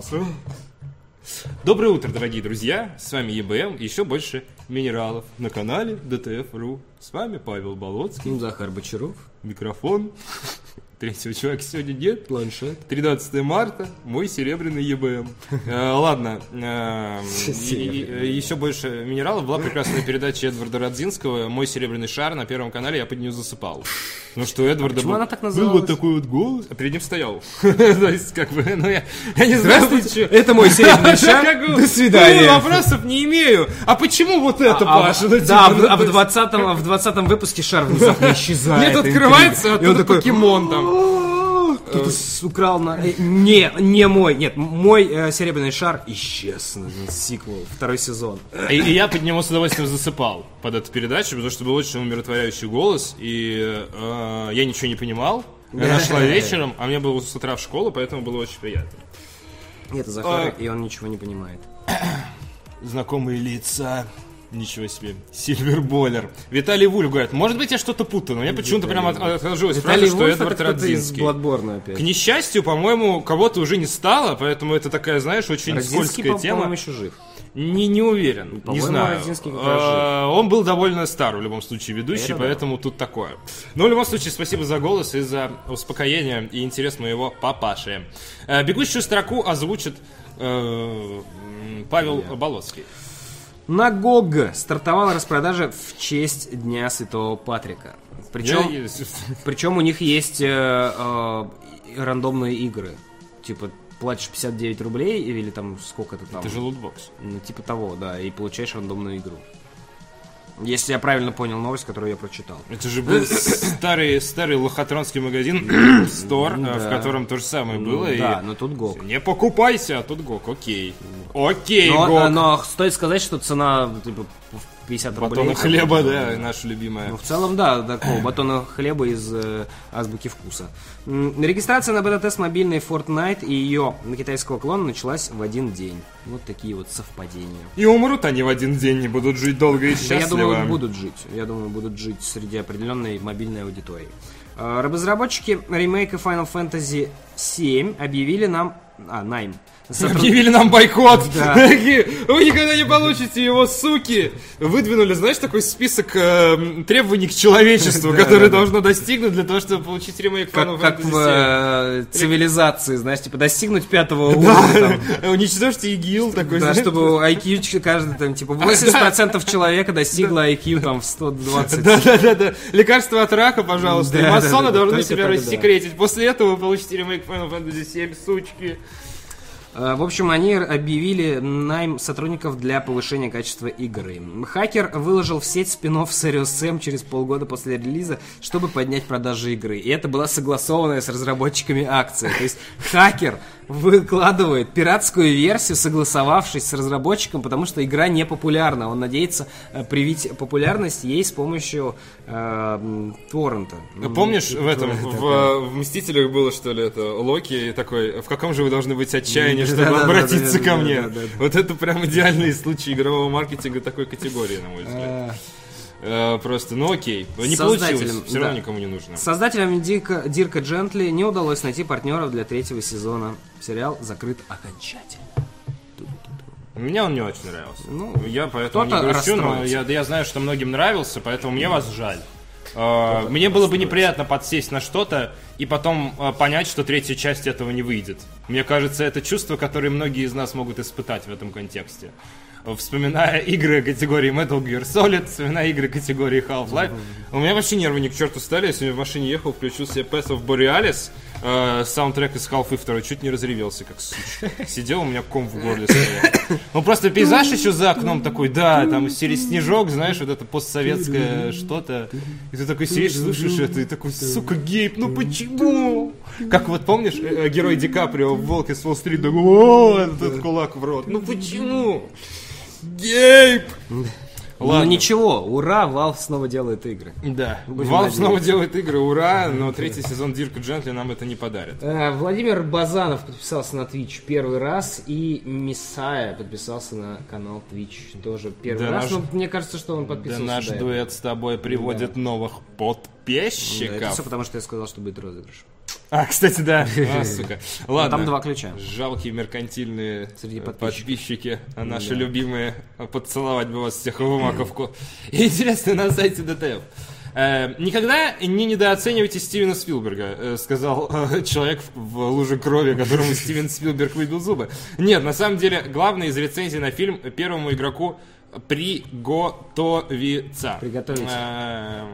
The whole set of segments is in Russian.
собрался. Доброе утро, дорогие друзья! С вами ЕБМ и еще больше минералов на канале ДТФ.ру. С вами Павел Болоцкий, Захар Бочаров, микрофон. Третьего человека сегодня нет. планшет. 13 марта, мой серебряный ЕБМ. Э, Ладно, э, и- и- еще больше минералов. Была прекрасная передача Эдварда Родзинского «Мой серебряный шар» на Первом канале, я под нее засыпал. Ну что, у Эдварда был, она так был вот такой вот голос, а перед ним стоял. То есть, как бы, ну я, я не знаю, Здравствуйте, это мой серебряный шар. До свидания. ну, вопросов не имею. А почему вот это, А, Паша? Ну, да, типа, а ну, в- а в есть- 20 в 20 выпуске шар внезапно исчезает. Нет, открывается, а такой, покемон там. «О, Кто-то украл на... э, Не, не мой. Нет, мой э, серебряный шар исчез. Сиквел, второй сезон. И, и я под него с удовольствием засыпал под эту передачу, потому что был очень умиротворяющий голос, и э, я ничего не понимал. Я нашла вечером, а мне было с утра в школу, поэтому было очень приятно. Это Захар, А. и он ничего не понимает. Знакомые лица. Ничего себе. Сильверболер. Виталий Вуль говорит, может быть, я что-то путаю, но мне почему-то прям от- отложилось фраза, что Вульф Эдвард из Родзинский. Опять. К несчастью, по-моему, кого-то уже не стало, поэтому это такая, знаешь, очень Родзинский, скользкая по- тема. по-моему, еще жив. Не, не уверен, не По-моему, знаю. Э, Он был довольно стар в любом случае ведущий, Это да. поэтому тут такое. Но в любом случае, спасибо за голос и за успокоение и интерес моего папаши. Э, Бегущую строку озвучит э, Павел Болоцкий. На GOG стартовала распродажа в честь Дня Святого Патрика. Причем, Я- причем у них есть э, э, и рандомные игры. Типа, платишь 59 рублей или там сколько это там? Это же лутбокс. Ну, типа того, да, и получаешь рандомную игру. Если я правильно понял новость, которую я прочитал. Это же был старый, старый лохотронский магазин Store, э, в Да. котором то же самое было. и да, но тут GOG. Не покупайся, а тут ГОК, окей. Окей, Но, ГОК. э, но стоит сказать, что цена типа в 50 рублей. Батона там, хлеба, ну, да, наша любимая. Ну, в целом, да, такого батона хлеба из э, азбуки вкуса. Регистрация на бета-тест мобильной Fortnite и ее на китайского клона началась в один день. Вот такие вот совпадения. И умрут они в один день, не будут жить долго и Да, счастливо. я думаю, будут жить. Я думаю, будут жить среди определенной мобильной аудитории. Э, Разработчики ремейка Final Fantasy VII объявили нам... А, Найм. Сотруд- Объявили нам бойкот. Да. Вы никогда не получите его, суки. Выдвинули, знаешь, такой список э, требований к человечеству, Да, которые да, да. должно достигнуть для того, чтобы получить ремейк Final Как, в э, цивилизации, знаешь, типа достигнуть пятого уровня. Уничтожьте ИГИЛ такой. Да, чтобы IQ каждый там, типа, 80% человека достигло IQ там в 120. Да, да, да, да. Лекарство от рака, пожалуйста. Масоны должны себя рассекретить. После этого вы получите ремейк Final Fantasy 7, сучки. Э, В общем, они объявили найм сотрудников для повышения качества игры. Хакер выложил в сеть спинов Serious Sam через полгода после релиза, чтобы поднять продажи игры. И это была согласованная с разработчиками акция. То есть хакер выкладывает пиратскую версию, согласовавшись с разработчиком, потому что игра не популярна. Он надеется э, привить популярность ей с помощью э, торрента. Ну, Помнишь, в этом, в, в «Мстителях» было, что ли, это Локи такой, в каком же вы должны быть отчаянии, чтобы обратиться ко мне? Вот это прям идеальный случай игрового маркетинга такой категории, на мой взгляд. Э, Просто, ну окей, не получилось, все равно да. никому не нужно. Создателям Дирка, Дирка Джентли не удалось найти партнеров для третьего сезона. Сериал закрыт окончательно. Мне он не очень нравился. Ну, я поэтому не кто-то грущу, но я, я знаю, что многим нравился, поэтому мне вас жаль. Э, Мне было бы неприятно подсесть на что-то и потом э, понять, что третья часть этого не выйдет. Мне кажется, это чувство, которое многие из нас могут испытать в этом контексте. Вспоминая игры категории Metal Gear Solid, вспоминая игры категории Half-Life, у меня вообще нервы ни к черту стали. Я сегодня в машине ехал, включил себе Path of Borealis, э, саундтрек из Half-Life 2, чуть не разревелся, как сучка. Сидел, у меня ком в горле стоял. Ну просто пейзаж еще за окном такой, да, там серии снежок, знаешь, вот это постсоветское что-то. И ты такой сидишь, слушаешь это, и такой, сука, Гейб, ну почему? Как вот помнишь, э, э, герой Ди Каприо в «Волке с Уолл-стрит», такой, о, этот кулак в рот. Ну почему? Гейб! Ну Ладно. ничего, ура, Valve снова делает игры. Да, Будем Valve надеяться. снова делает игры, ура, но третий сезон Дирка Джентли нам это не подарит. Э, Владимир Базанов подписался на Twitch первый раз, и Мисая подписался на канал Twitch тоже первый Да раз. наш- Но мне кажется, что он Да подписался. наш до этого. дуэт с тобой приводит новых Да, это подписчиков. все потому, что я сказал, что будет розыгрыш. А, кстати, да. А, сука. Ладно. Там два ключа. Жалкие меркантильные Среди э, подписчики, а наши Да. любимые, а, поцеловать бы вас всех в маковку. Интересно, на сайте ДТФ. Э, никогда не недооценивайте Стивена Спилберга, э, сказал человек в, луже крови, которому Стивен Спилберг выбил зубы. Нет, на самом деле, главное из рецензий на фильм первому игроку приготовиться. Приготовиться. Э,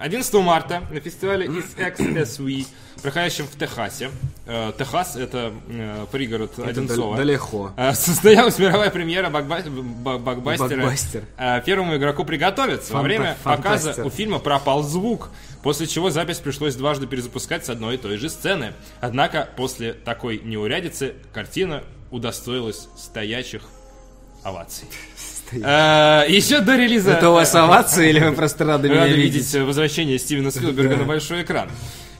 11 марта на фестивале XXSV, проходящем в Техасе. Э, Техас это э, пригород Одинцова. далеко. Э, Состоялась мировая премьера бакба- ба- бакбастера. Бакбастер. Первому игроку приготовиться. Во Фанта- время фантастер. показа у фильма пропал звук, после чего запись пришлось дважды перезапускать с одной и той же сцены. Однако после такой неурядицы картина удостоилась стоячих оваций. Э, Еще до релиза... Это у вас овации или вы просто рады меня видеть? видеть возвращение Стивена Спилберга на большой экран.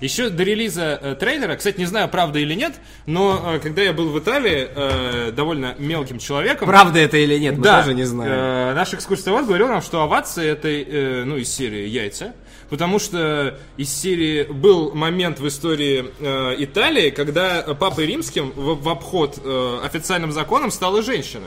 Еще до релиза э, трейлера, кстати, не знаю, правда или нет, но э, когда я был в Италии э, довольно мелким человеком, Правда это или нет, мы да, тоже не знаем. э, наш экскурсовод говорил нам, что овации это, э, ну, из серии яйца. Потому что из серии был момент в истории э, Италии, когда папой римским в, в обход э, официальным законом стала женщина.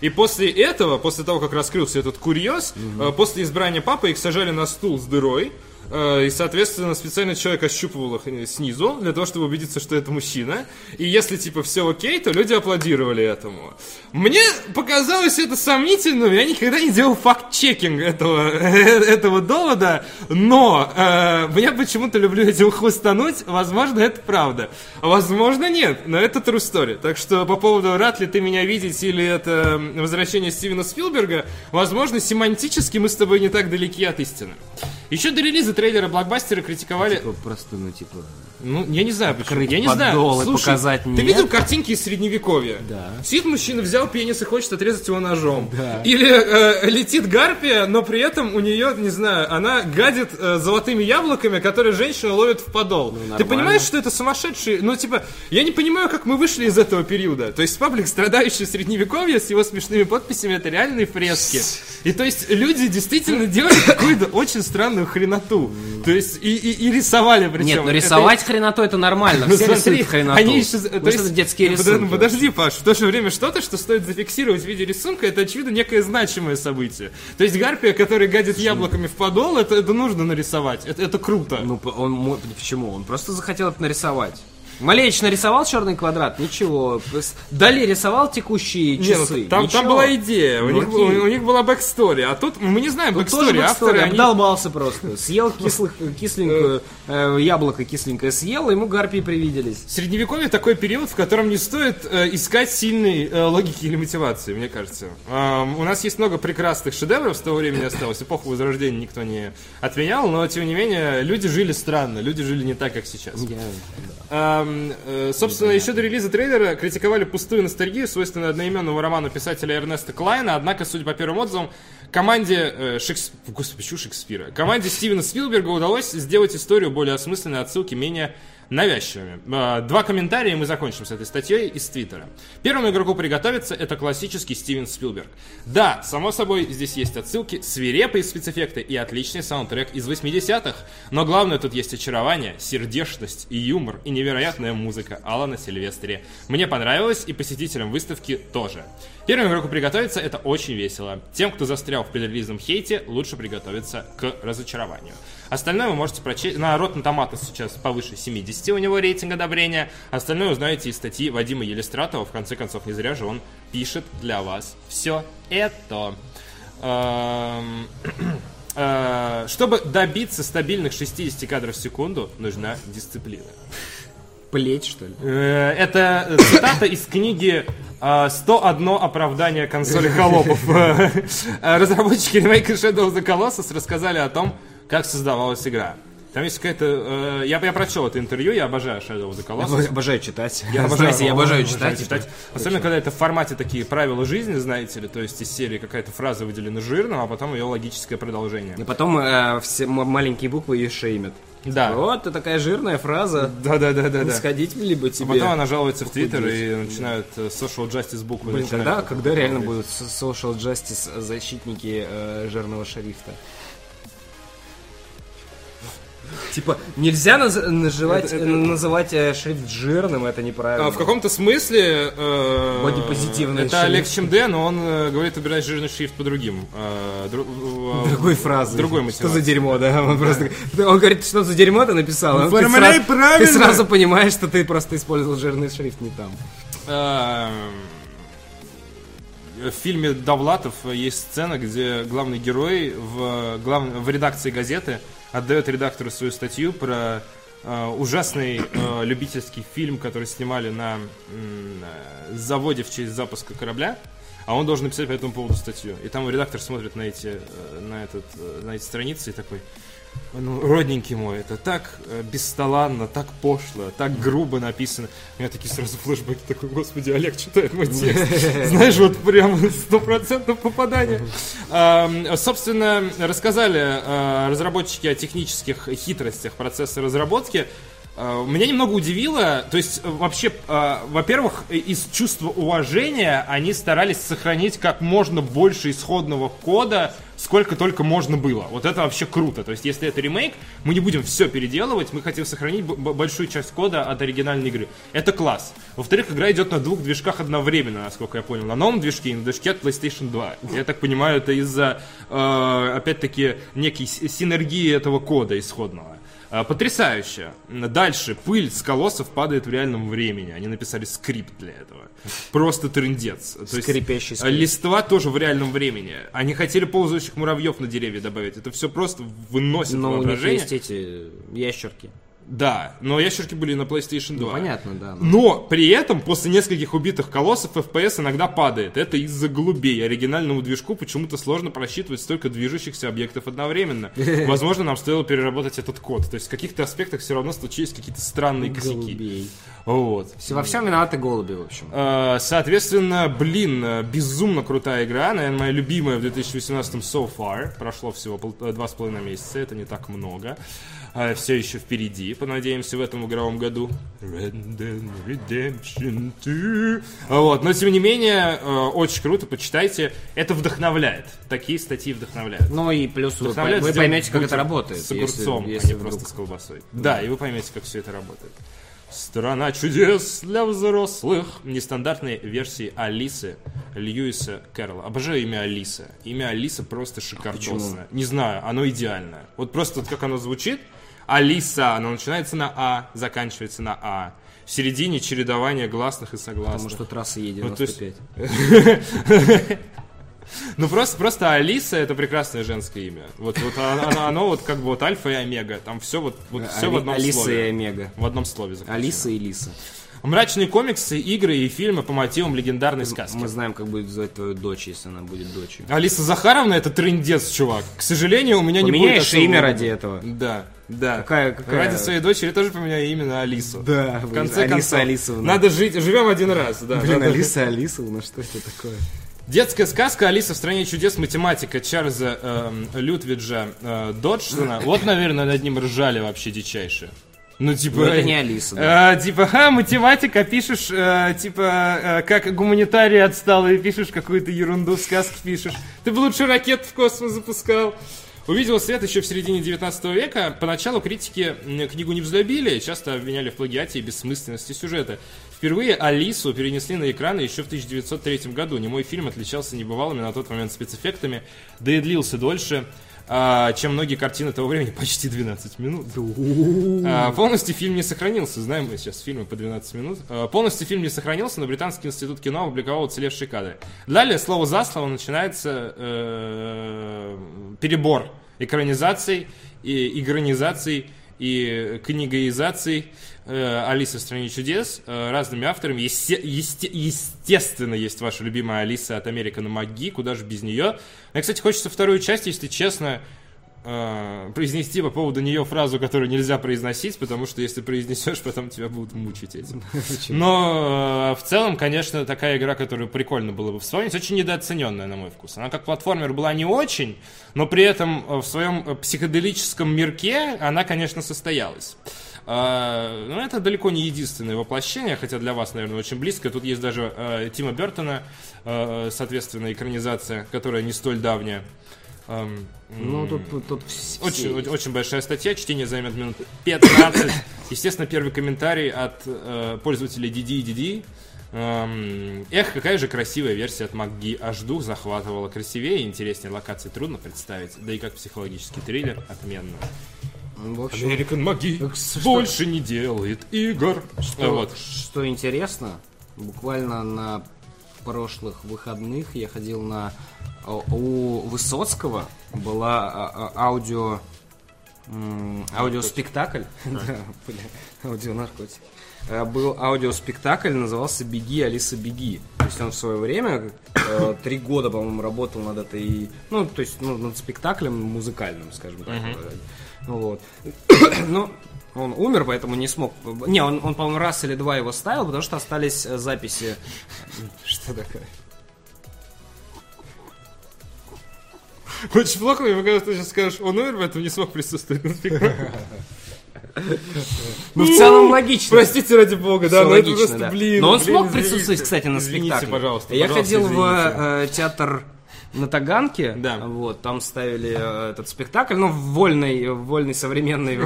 И после этого, после того, как раскрылся этот курьез, э, после избрания папы их сажали на стул с дырой. Э, И, соответственно, специальный человек ощупывал их э, снизу, для того, чтобы убедиться, что это мужчина. И если, типа, все окей, то люди аплодировали этому. Мне показалось это сомнительным, я никогда не делал факт-чекинг этого, этого довода, но э, я почему-то люблю этим хвостануть, возможно, это правда. Возможно, нет, но это true story. Так что по поводу, рад ли ты меня видеть, или это возвращение Стивена Спилберга, возможно, семантически мы с тобой не так далеки от истины. Еще до релиза трейлера блокбастера критиковали... Типа, Просто, ну, типа... Ну, я не знаю почему. Открыть Я не знаю. Слушай, показать ты нет? видел картинки из средневековья? Да. Сидит мужчина, взял пенис и хочет отрезать его ножом. Да. Или э, летит гарпия, но при этом у нее, не знаю, она гадит э, золотыми яблоками, которые женщина ловит в подол. Ты Ну, нормально. понимаешь, что это сумасшедший... Ну, типа, я не понимаю, как мы вышли из этого периода. То есть паблик, страдающий средневековье с его смешными подписями, это реальные фрески. И то есть люди действительно делали какую-то очень странную хреноту. То есть и, и- и рисовали причем. Нет, ну Это- хреноту это нормально. Все смотри, рисуют хреноту. Они еще, то Может, есть, это детские рисунки. подо- Подожди, Паш, в то же время что-то, что стоит зафиксировать в виде рисунка, это, очевидно, некое значимое событие. То есть гарпия, которая гадит яблоками в подол, это, это нужно нарисовать. Это, это круто. Ну, он, почему? Он просто захотел это нарисовать. Малевич нарисовал черный квадрат? Ничего. Дали рисовал текущие Не, ну, часы? там, там была идея, у, Ну, них, у, у них была backstory, а тут мы не знаем backstory, авторы, они... обдолбался просто. Съел кислых, кисленькую, э, яблоко кисленькое съел, ему гарпии привиделись. Средневековье такой период, в котором не стоит э, искать сильной э, логики или мотивации, мне кажется. У нас есть много прекрасных шедевров с того времени осталось. Эпоху Возрождения никто не отменял, но тем не менее люди жили странно, люди жили не так, как сейчас. Собственно, еще до релиза трейлера критиковали пустую ностальгию, свойственную одноименному роману писателя Эрнеста Клайна, однако, судя по первым отзывам, команде э, Шекс... Господи, почему Шекспира? Команде Стивена Спилберга удалось сделать историю более осмысленной, отсылки менее навязчивыми. Э, Два комментария, и мы закончим с этой статьей из Твиттера. Первому игроку приготовиться это классический Стивен Спилберг. Да, само собой, здесь есть отсылки, свирепые спецэффекты и отличный саундтрек из 80-х. Но главное тут есть очарование, сердечность и юмор, и невероятная музыка Алана Сильвестри. Мне понравилось, и посетителям выставки тоже. Первому игроку приготовиться это очень весело. Тем, кто застрял в предрелизном хейте, лучше приготовиться к разочарованию. Остальное вы можете прочесть. На Rotten Tomatoes сейчас повыше 70 у него рейтинг одобрения. Остальное узнаете из статьи Вадима Елистратова. В конце концов, не зря же он пишет для вас все это. Эм, э, Чтобы добиться стабильных 60 кадров в секунду, нужна дисциплина. Плеть, что ли? Э, Это цитата из книги э, «101 оправдание консоли холопов». Э, Разработчики ремейка Shadow of the Colossus рассказали о том, как создавалась игра. Там есть какая-то... э, Я, я прочел это интервью, я обожаю Shadow of the Colossus. Обожаю читать. Я Знаете, я обожаю читать. читать. Особенно, когда это в формате такие правила жизни, знаете ли, то есть из серии какая-то фраза выделена жирным, а потом ее логическое продолжение. И потом э, все маленькие буквы ее шеймят. Да. Вот, ты такая жирная фраза. Да-да-да-да. да. Сходить либо тебе. Потом она жалуется в Твиттер и начинают э, social justice буквы. Блин, когда, когда реально говорить. будут social justice защитники э, жирного шрифта? Типа, нельзя наз- наживать- Это- это- называть э, шрифт жирным, это неправильно. А, В каком-то смысле э, Бодипозитивный это шрифт. Олег Чемде, но он э, говорит убирать жирный шрифт по другим. э, дру- э, Другой фразы. Другой Что мотивации. за дерьмо, да? Он просто... Он говорит, что за дерьмо ты написал. Ну, ты сразу- правильно. Ты сразу понимаешь, что ты просто использовал жирный шрифт не там. Эм, В фильме Довлатов есть сцена, где главный герой в, глав... в редакции газеты отдает редактору свою статью про э, ужасный э, любительский фильм, который снимали на м, э, заводе в честь запуска корабля. А он должен написать по этому поводу статью. И там редактор смотрит на эти, на этот, на эти страницы и такой, ну, родненький мой, это так э, бесталанно, так пошло, так грубо написано. У меня такие сразу флешбеки, такой, господи, Олег читает мой текст. Знаешь, вот прям сто процентов попадание. Собственно, рассказали э, разработчики о технических хитростях процесса разработки. Э, Меня немного удивило, то есть э, вообще, э, во-первых, из чувства уважения они старались сохранить как можно больше исходного кода, сколько только можно было. Вот это вообще круто. То есть, если это ремейк, мы не будем все переделывать, мы хотим сохранить большую часть кода от оригинальной игры. Это класс. Во-вторых, игра идет на двух движках одновременно, насколько я понял. На новом движке и на движке от PlayStation 2. Я так понимаю, это из-за, опять-таки, некой синергии этого кода исходного. А, Потрясающе. Дальше. Пыль с колоссов падает в реальном времени. Они написали скрипт для этого. Просто трындец. То есть, Скрипящий а, скрипт. Листва тоже в реальном времени. Они хотели ползающих муравьев на деревья добавить. Это все просто выносит Но у них воображение. есть эти ящерки. Да, но ящерки были на PlayStation 2. Ну, понятно, да. Но при этом после нескольких убитых колоссов FPS иногда падает. Это из-за голубей. Оригинальному движку почему-то сложно просчитывать столько движущихся объектов одновременно. Возможно, нам стоило переработать этот код. То есть в каких-то аспектах все равно случились какие-то странные косяки. Голубей. Вот. Все- Во всем виноваты голуби, в общем. Э, Соответственно, блин, э, безумно крутая игра, наверное, моя любимая в 2018 so far. Прошло всего э, два с половиной месяца, это не так много. Все еще впереди, понадеемся, в этом игровом году. Red Dead Redemption 2. А Вот, но тем не менее, э, очень круто, почитайте. Это вдохновляет. Такие статьи вдохновляют. Ну и плюс вы, вы поймете, как это работает. С огурцом, если, а если не вдруг- просто с колбасой. Да, и вы поймете, как все это работает. Страна чудес для взрослых. Нестандартные версии Алисы Льюиса Кэрролла. Обожаю имя Алиса. Имя Алиса просто шикардосное. Не знаю, оно идеальное. Вот просто вот как оно звучит. Алиса, оно начинается на А, заканчивается на А. В середине чередование гласных и согласных. Потому что трасса Ну, то есть- Е95. Ну просто, просто Алиса это прекрасное женское имя. Вот, вот оно, оно- вот как бы вот альфа и омега. Там все вот, вот все в Али- одном Алиса слове. и Омега. В одном слове заключено. Алиса и Лиса. Мрачные комиксы, игры и фильмы по мотивам легендарной сказки. Мы знаем, как будет звать твою дочь, если она будет дочерью. Алиса Захаровна это трындец, чувак. К сожалению, у меня не будет Поменяешь имя ради этого. Да, да. Какая- какая- Ради своей дочери тоже поменяю имя на Алису. Да, В конце Алиса концов, Алисовна. надо жить, живем один раз, да. Блин, Надо- Алиса Алисовна, что это такое? Детская сказка «Алиса в стране чудес. Математика» Чарльза эм, Лютвиджа э, Доджсона. Вот, наверное, над ним ржали вообще дичайше. Ну, типа... Ну, это не Алиса, да. э, типа, ха, математика, пишешь, э, типа, э, как гуманитарий отсталый, пишешь какую-то ерунду, сказки пишешь. Ты бы лучше ракет в космос запускал. Увидел свет еще в середине 19 века. Поначалу критики книгу не взлюбили, часто обвиняли в плагиате и бессмысленности сюжета. Впервые Алису перенесли на экраны еще в 1903 году. Немой фильм отличался небывалыми на тот момент спецэффектами, да и длился дольше, чем многие картины того времени, почти 12 минут. А, полностью фильм не сохранился. Знаем мы сейчас фильмы по 12 минут. А, полностью фильм не сохранился, но Британский институт кино опубликовал уцелевшие кадры. Далее, слово за слово, начинается э, перебор экранизаций, и игронизаций и книгоизаций э, Алисы в стране чудес э, разными авторами. Есте- есте- естественно, есть ваша любимая Алиса от Американа МакГи, куда же без нее. Мне, кстати, хочется вторую часть, если честно, э, произнести по поводу нее фразу, которую нельзя произносить, потому что если произнесешь, потом тебя будут мучить этим. Но э, в целом, конечно, такая игра, которую прикольно было бы вспомнить, очень недооцененная, на мой вкус. Она как платформер была не очень, но при этом э, в своем э, психоделическом мирке она, конечно, состоялась. Э, Но это далеко не единственное воплощение, хотя для вас, наверное, очень близко. Тут есть даже э, Тима Бертона, э, соответственно, экранизация, которая не столь давняя. Эм, Ну, тут, тут, Очень, все очень, очень большая статья, чтение займет минут 15. Естественно, первый комментарий от э, пользователя Диди. Эм, эх, какая же красивая версия от МакГи. Аж дух захватывала. Красивее и интереснее локации трудно представить. Да и как психологический триллер отменно. В общем, American Маги больше не делает игр. что, вот. что интересно, буквально на прошлых выходных я ходил на... о- У Высоцкого была а, а, аудио... Аудиоспектакль. Аудионаркотик. Э, Был аудиоспектакль, назывался «Беги, Алиса, беги». То есть он в свое время, э, три года, по-моему, работал над этой... Ну, то есть ну, над спектаклем музыкальным, скажем так. Вот. Ну, он умер, поэтому не смог... Не, он, он, по-моему, раз или два его ставил, потому что остались э, записи... Что такое? Очень плохо, мне кажется, ты сейчас скажешь, он умер, поэтому не смог присутствовать на спектакле. Ну, в целом логично. Простите, ради бога, да, но это просто, блин. Но он смог присутствовать, кстати, на спектакле. пожалуйста, Я ходил в э, театр на Таганке, Да. вот, там ставили э, этот спектакль, ну, в вольной, в вольной современной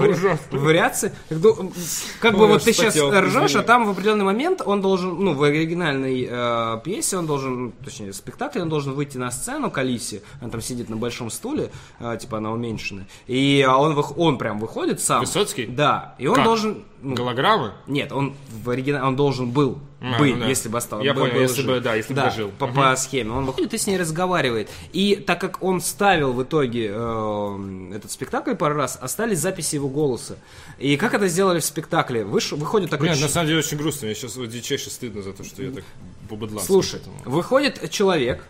вариации. Как, бы, как бы вот ты сейчас ржешь, а там в определенный момент он должен, ну, в оригинальной э, пьесе он должен, точнее, спектакле он должен выйти на сцену к Алисе, она там сидит на большом стуле, э, типа она уменьшенная, и он, он прям выходит сам. Высоцкий? Да, и он должен... ну, Голограммы? нет, он в оригинале, он должен был А, быть, ну да. если бы остался. Я был- понял, был если жив. бы, да, если бы дожил. По, по схеме. Он выходит и с ней разговаривает. И так как он ставил в итоге э, этот спектакль пару раз, остались записи его голоса. И как это сделали в спектакле? Выш, выходит такой... Нет, ч- на самом деле очень грустно. Мне сейчас вот дичайше стыдно за то, что я так побыдлался. Слушай, выходит человек,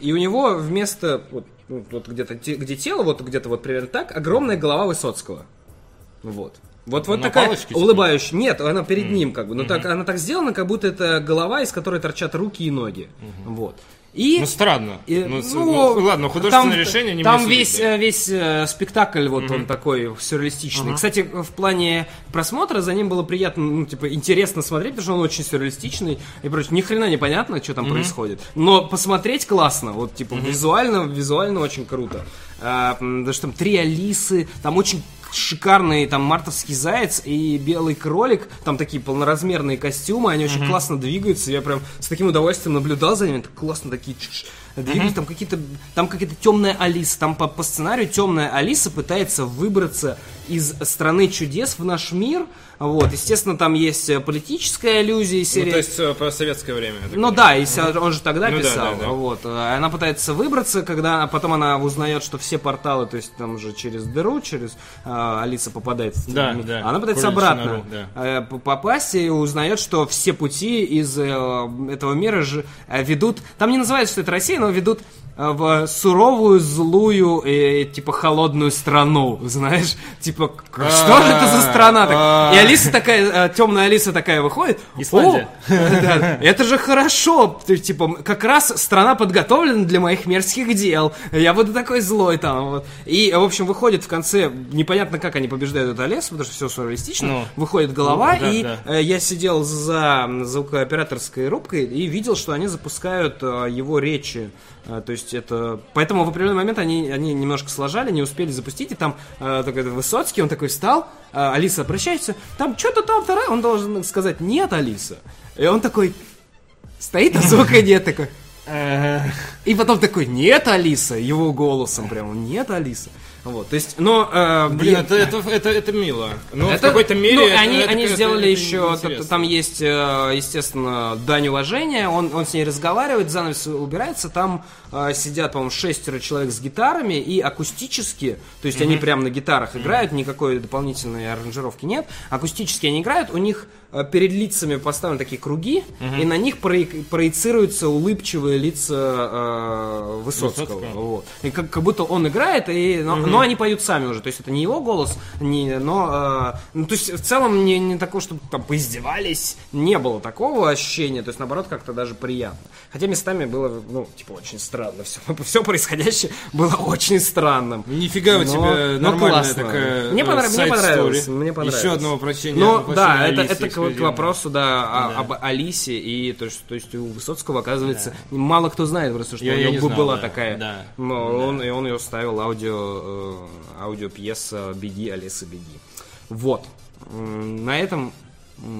и у него вместо вот, ну, вот где-то где тело, вот где-то вот примерно так, огромная голова Высоцкого. Вот. Вот, вот такая улыбающая. Нет, она перед ним как бы. Но так, она так сделана, как будто это голова, из которой торчат руки и ноги. Вот. И Ну, странно. и, ну, с- ну, ладно, художественное решение не Там весь, да. э, весь э, спектакль, вот он такой сюрреалистичный. Кстати, в плане просмотра за ним было приятно, ну, типа, интересно смотреть, потому что он очень сюрреалистичный и прочее. Ни хрена непонятно, что там происходит. Но посмотреть классно, вот, типа, визуально, визуально очень круто. А, потому что там три Алисы, там очень шикарный там мартовский заяц и белый кролик, там такие полноразмерные костюмы, они очень классно двигаются, я прям с таким удовольствием наблюдал за ними, так классно такие чш- двигаются, там какие-то, там какая-то темная Алиса, там по, по сценарию темная Алиса пытается выбраться из страны чудес в наш мир, вот, естественно, там есть э, политическая аллюзия, Ну, серия то есть э, про советское время. ну да, если он же тогда Ну да, писал, да, да. вот. э, Она пытается выбраться, когда потом она узнает, что все порталы, то есть там же через дыру, через э, Алиса попадает. в Да, мир. да. Она пытается Кроличью обратно нору, да. попасть и узнает, что все пути из э, этого мира же ведут. Там не называется, что это Россия, но ведут э, в суровую, злую, э, типа холодную страну, знаешь, типа к- что же это за страна так? И Алиса такая, темная Алиса такая выходит. Исландия. «О, да, это же хорошо. Типа, как раз страна подготовлена для моих мерзких дел. Я буду такой злой там. Вот. И, в общем, выходит в конце, непонятно, как они побеждают этот лес, потому что все сюрреалистично. Ну. Выходит голова, Ну, да, и да. э, я сидел за звукооператорской рубкой и видел, что они запускают э, его речи. Э, то есть это... Поэтому в определенный момент они, они немножко сложали, не успели запустить, и там э, такой Высоцкий, он такой встал, э, Алиса обращается, там что-то там вторая, он должен сказать «нет, Алиса». И он такой стоит, а звука нет, такой... И потом такой, нет, Алиса, его голосом прямо, нет, Алиса. Вот, то есть, но... э, Блин, я- это, это, это, это мило. В это- какой-то мере... ну, это- они, это- они это- сделали это еще, интересно. там есть, э, естественно, дань уважения, он, он с ней разговаривает, занавес убирается, там э, сидят, по-моему, шестеро человек с гитарами и акустически, то есть они прямо на гитарах играют, никакой дополнительной аранжировки нет, акустически они играют, у них э, перед лицами поставлены такие круги, и на них прои- проецируются улыбчивые лица э, Высоцкого. Высоцкого. Вот. И как, как будто он играет, и, но, но Но они поют сами уже, то есть это не его голос, не, но, э, ну, то есть в целом не, не такого, чтобы там поиздевались, не было такого ощущения, то есть наоборот как-то даже приятно. Хотя местами было, ну, типа, очень странно все, все происходящее было очень странным. Нифига у Но- тебя но нормальная классно. такая Мне э, понрав- мне понравилось, мне понравилось. Еще одно воплощение. Но воплощение да, это, это к, к вопросу, да, о- Да. об Алисе и то, есть, то есть у Высоцкого, оказывается, мало кто знает просто, что Я- у я него знал, была да, такая, да, но да. он и он ее ставил аудио э, аудиопьеса "Беги, Алиса, беги". Вот. На этом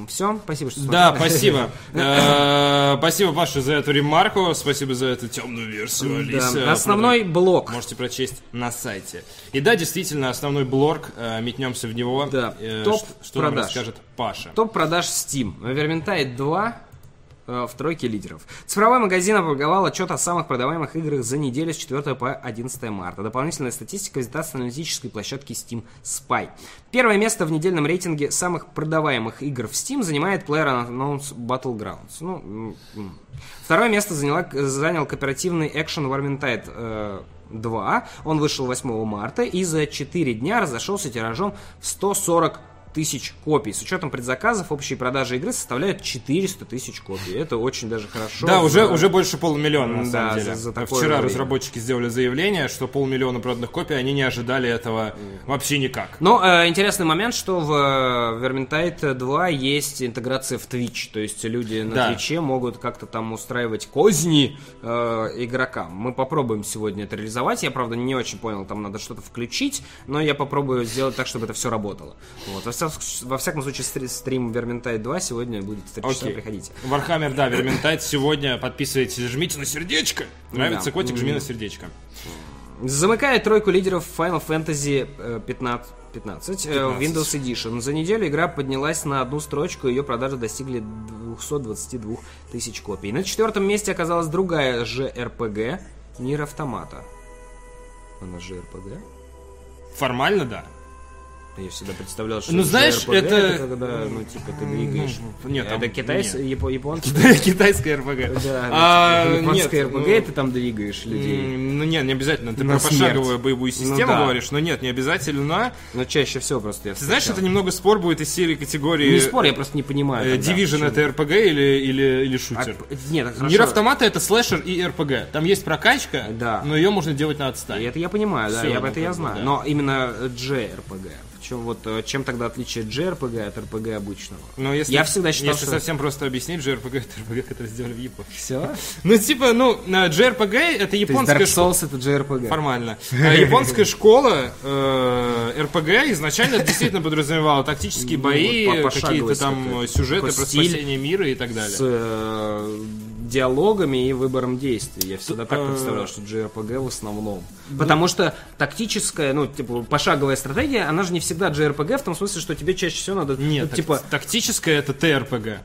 все. Спасибо, что Да, смотрели. спасибо. Э, Спасибо, Паша, за эту ремарку. Спасибо за эту темную версию Алисы. Да. Основной блок. Можете прочесть на сайте. И да, действительно, основной блог, э, метнемся в него. Да. Э, Топ Что нам расскажет Паша? Топ продаж Steam. Vermintide 2 э, в тройке лидеров. Цифровой магазин опубликовал отчет о самых продаваемых играх за неделю с 4 по 11 марта. Дополнительная статистика взята с аналитической площадки Steam Spy. Первое место в недельном рейтинге самых продаваемых игр в Steam занимает PlayerUnknown's Battlegrounds. Ну. Второе место заняла, занял кооперативный экшен Vermintide э, 2. Он вышел 8 марта и за 4 дня разошелся тиражом в 140 тысяч копий. С учетом предзаказов общие продажи игры составляют 400 тысяч копий. Это очень даже хорошо. Да, уже, за- уже больше полумиллиона, на Да, самом деле. за- за Вчера время. разработчики сделали заявление, что полмиллиона проданных копий, они не ожидали этого вообще никак. Но э, интересный момент, что в э, Vermintide 2 есть интеграция в Twitch. То есть люди на Да. Твиче могут как-то там устраивать козни э, игрокам. Мы попробуем сегодня это реализовать. Я, правда, не очень понял, там надо что-то включить, но я попробую сделать так, чтобы это все работало. Вот. Во, всяком, во всяком случае, стри- стрим Vermintide 2 сегодня будет в 3 часа. Приходите. Warhammer, да, Vermintide сегодня. Подписывайтесь, жмите на сердечко. Нравится Да. котик, жми на сердечко. Замыкает тройку лидеров Final Fantasy э, 15, 15, э, в 15. Windows Edition. За неделю игра поднялась на одну строчку, ее продажи достигли 222 тысяч копий. На четвертом месте оказалась другая же RPG Nier Automata. Она же RPG? Формально, да. Я всегда представлял, что Ну, знаешь, RPG это- когда, ну, типа, ты двигаешь. Нет, там- это китайцы, нет. япо- японцы? Китайская РПГ. Да, А, ну, типа, японская нет, RPG, ну, ты там двигаешь людей. Ну нет, не обязательно. Ты про пошаговую боевую систему да. говоришь, но нет, не обязательно. Но чаще всего просто я Ты знаешь, это немного спор будет из серии категории Не спор, я просто не понимаю. э, Division это РПГ или, или, или А, шутер? Нет, хорошо. Нир автомата это слэшер и РПГ. Там есть прокачка, Да. но ее можно делать на отстань. Это я понимаю, да, я, ну, это я знаю. Но именно JRPG. Чем, вот, э, чем тогда отличие JRPG от RPG обычного? Но если, Я всегда считал, если что- совсем просто объяснить, JRPG это РПГ, который сделали в Японии. Все? Ну, типа, ну, на JRPG это японская Dark школа. Souls это JRPG. Формально. А Японская школа э, РПГ изначально действительно подразумевала тактические Ну, бои, какие-то там сюжеты про спасение мира и так далее. Диалогами и выбором действий. Я всегда так э, представлял, что JRPG в основном. Потому что тактическая, ну, типа, пошаговая стратегия, она же не всегда JRPG, в том смысле, что тебе чаще всего надо, Нет, ну, типа, тактическая это ТРПГ.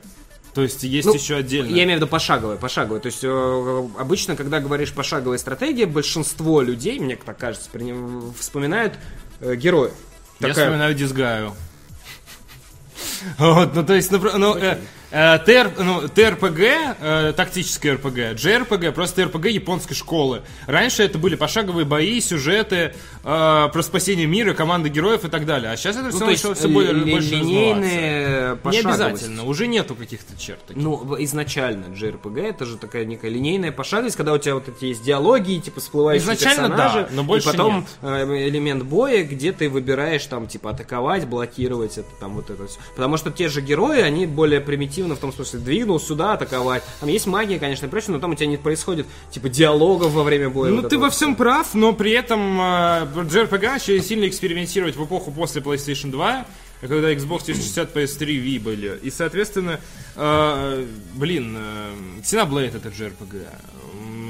То есть есть Ну, еще отдельно. Я имею в виду пошаговая, пошаговая. То есть э, обычно, когда говоришь пошаговая стратегия, большинство людей, мне так кажется, при вспоминают э, героя. Я Такая- вспоминаю Дисгаю. Вот, ну то есть, ну, ну, э, ТР, ну, ТРПГ, э, тактическая РПГ, JRPG, просто РПГ японской школы. Раньше это были пошаговые бои, сюжеты, э, про спасение мира, команды героев и так далее. А сейчас это Ну, все начало все более, ли- больше линейные. Не обязательно, уже нету каких-то черт таких. Ну, изначально JRPG это же такая некая линейная пошаговость, когда у тебя вот эти есть диалоги, типа всплывающие Изначально персонажи, да, но больше и потом нет. э, элемент боя, где ты выбираешь там типа атаковать, блокировать это там вот это все. Потому что те же герои, они более примитивно в том смысле двинул сюда атаковать. Там есть магия, конечно, и прочее, но там у тебя не происходит типа диалогов во время боя. Ну, вот ты во всем прав, но при этом э, JRPG начали сильно экспериментировать в эпоху после PlayStation 2, когда Xbox 360, PS3, Wii были. И, соответственно, э, блин, э, Xenoblade это JRPG,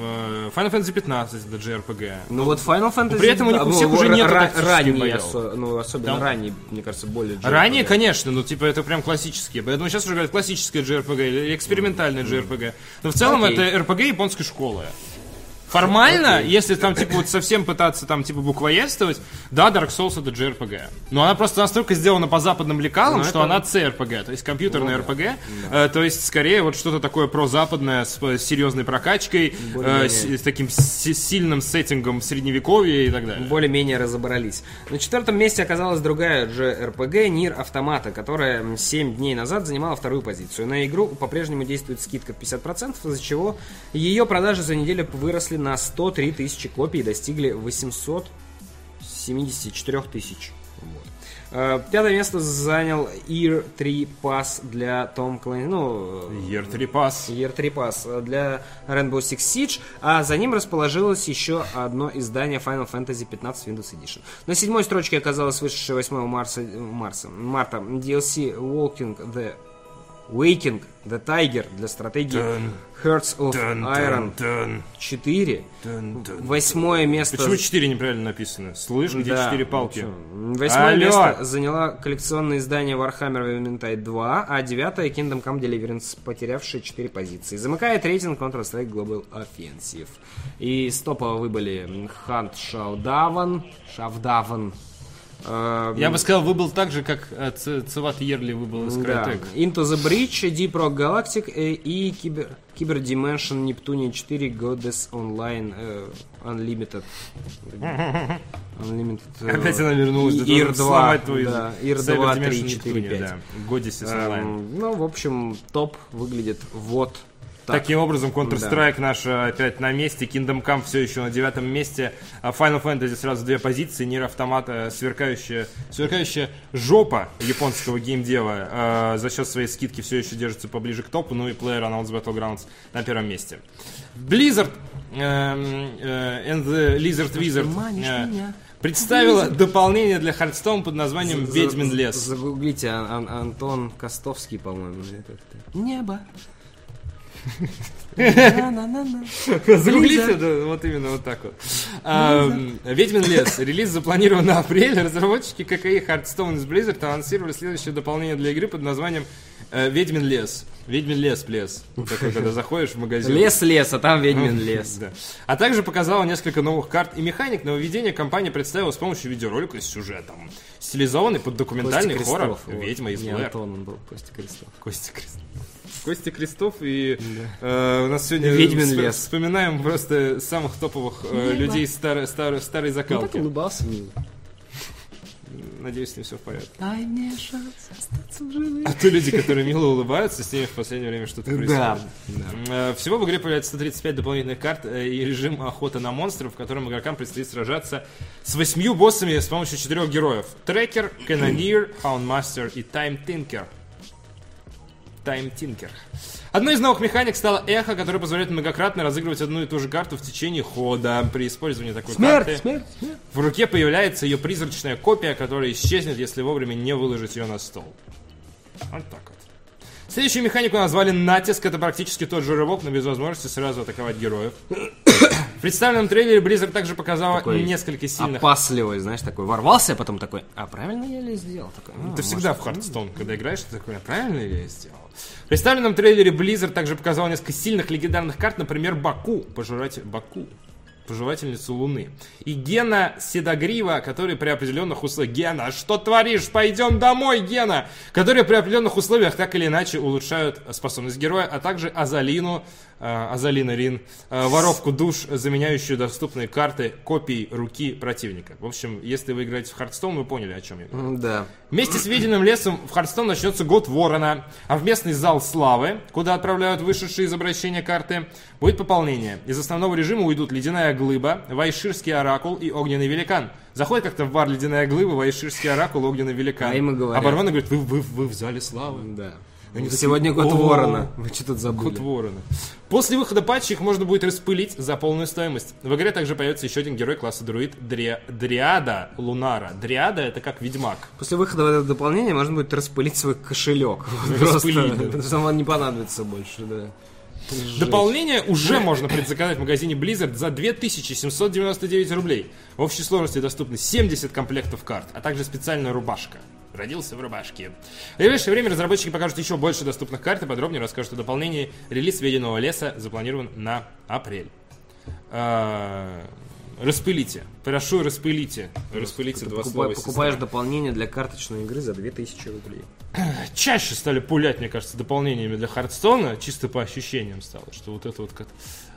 Final Fantasy 15 это JRPG. Ну вот Final Fantasy... при этом у них да, у ну, всех уже ра- нету ра- осо- ну, особенно Там- ранний, мне кажется, более JRPG. Ранее, конечно, ну, типа, это прям классические. Поэтому сейчас уже говорят классическая JRPG или экспериментальная JRPG. Но в целом Окей. это RPG японской школы. Формально, если там, типа, вот совсем пытаться там, типа, буквоедствовать, да, Dark Souls это JRPG. Но она просто настолько сделана по западным лекалам, Ну, что это- она CRPG, то есть компьютерная Ну, да. RPG. Э, то есть, скорее, вот что-то такое прозападное с, э, серьезной прокачкой, э, с, с таким си- сильным сеттингом средневековья и так далее. более-менее разобрались. На четвертом месте оказалась другая JRPG Нир Автомата, которая 7 дней назад занимала вторую позицию. На игру по-прежнему действует скидка 50%, из-за чего ее продажи за неделю выросли на 103 тысячи копий и достигли 874 тысяч. Вот. Э, Пятое место занял Ear 3 Pass для Том Клайн, ну, э, Year 3 Pass. Year 3 Pass для Rainbow Six Siege, а за ним расположилось еще одно издание Final Fantasy 15 Windows Edition. На седьмой строчке оказалось вышедшее 8 марта, марта DLC Walking the Waking the Tiger для стратегии Дун, Hearts of Дун, Iron дун, 4. дун, дун. Восьмое место... Почему 4 неправильно написано? Слышь, где Да, 4 палки? Восьмое Алло! место заняла коллекционное издание Warhammer Vermintide 2, а девятое Kingdom Come Deliverance, потерявшее 4 позиции. Замыкает рейтинг Counter-Strike Global Offensive. И с топа выбыли Hunt Showdown, Showdown, э, Я бы сказал, выбыл так же, как э, Цеват Ерли выбыл из да, Crytek. Into the Breach, Deep Rock Galactic э, и Cyber, Cyber Dimension Neptunia 4 Goddess Online э, Unlimited. Unlimited. э, Опять она вернулась, IR чтобы 2, сломать твой да, IR Cyber 2, Dimension 3, 4, Neptunia, 5. да. Godesses Online. Эм, ну, в общем, топ выглядит вот так. Таким образом, Counter-Strike наш э, опять на месте, Kingdom Come все еще на девятом месте, а Final Fantasy сразу две позиции, Нир Автомата, сверкающая, сверкающая жопа японского геймдева э, за счет своей скидки все еще держится поближе к топу, ну и PlayerUnknown's Battlegrounds на первом месте. Blizzard эм, э, and the Lizard Wizard э, представила дополнение для Hearthstone под названием Ведьмин лес. Загуглите, Ан- Ан- Антон Костовский, по-моему. Небо. Загуглите, да, вот именно вот так вот. Ведьмин лес. Релиз запланирован на апрель. Разработчики ККИ Hearthstone из Blizzard анонсировали следующее дополнение для игры под названием э, Ведьмин лес. Ведьмин лес, плес. Такой, когда заходишь в магазин. Лес, лес, а там ведьмин лес. Да. А также показала несколько новых карт и механик. Нововведение компания представила с помощью видеоролика с сюжетом. Стилизованный под документальный Костя хоррор. «Ведьма из Не Блэр». Антон, он был Костя Крестов. Костя Крестов. Костя Крестов и э, у нас сегодня Ведьмин лес. вспоминаем просто самых топовых э, людей старой, старой, старой так закалки. улыбался мило. Надеюсь, с ним все в порядке. Дай мне шанс остаться в живых. А то люди, которые мило улыбаются, с ними в последнее время что-то происходит. Да. Э, Всего в игре появляется 135 дополнительных карт и режим охота на монстров, в котором игрокам предстоит сражаться с восьмью боссами с помощью четырех героев. Трекер, Канонир, Houndmaster и Time Tinker. Time Tinker. Одной из новых механик стала эхо, которая позволяет многократно разыгрывать одну и ту же карту в течение хода. При использовании такой карты смерть, смерть. в руке появляется ее призрачная копия, которая исчезнет, если вовремя не выложить ее на стол. Вот так вот. Следующую механику назвали натиск. Это практически тот же рывок, но без возможности сразу атаковать героев. В представленном трейлере Blizzard также показала Такой несколько сильных... Опасливый, знаешь, такой ворвался, а потом такой, а правильно я ли сделал? Такой, «Ну, может, всегда в Hearthstone, когда играешь, ты такой, а правильно ли я сделал? В представленном трейлере Blizzard также показал несколько сильных легендарных карт, например, Баку, пожиратель Баку, пожирательницу Луны. И Гена Седогрива, который при определенных условиях... Гена, что творишь? Пойдем домой, Гена! Которые при определенных условиях так или иначе улучшают способность героя, а также Азалину, Азалина Рин, э, воровку душ, заменяющую доступные карты копий руки противника. В общем, если вы играете в Hearthstone, вы поняли, о чем я говорю. Да. Вместе с Ведьминым лесом в Хардстон начнется год Ворона, а в местный зал славы, куда отправляют вышедшие из обращения карты, будет пополнение. Из основного режима уйдут Ледяная Глыба, Вайширский Оракул и Огненный Великан. Заходит как-то в бар Ледяная Глыба, Вайширский Оракул, Огненный Великан. А им и говорят. А бармен говорит, вы, вы, вы в зале славы. Да. Они такие, Сегодня год «О, ворона. Вы что тут забыли? Кот Ворона. После выхода патча их можно будет распылить за полную стоимость. В игре также появится еще один герой класса друид Дри- Дриада Лунара. Дриада это как ведьмак. После выхода в это дополнение можно будет распылить свой кошелек. Распылить, потому что он не понадобится больше, да. Жесть. Дополнение уже можно предзаказать в магазине Blizzard за 2799 рублей. В общей сложности доступны 70 комплектов карт, а также специальная рубашка. Родился в рубашке. В ближайшее время разработчики покажут еще больше доступных карт и подробнее расскажут о дополнении. Релиз Веденного леса запланирован на апрель. А, распылите. Прошу, распылите. Распылите два Покупай- слова. покупаешь сестра. дополнение для карточной игры за 2000 рублей. Чаще стали пулять, мне кажется, дополнениями для Хардстона, чисто по ощущениям стало, что вот это вот как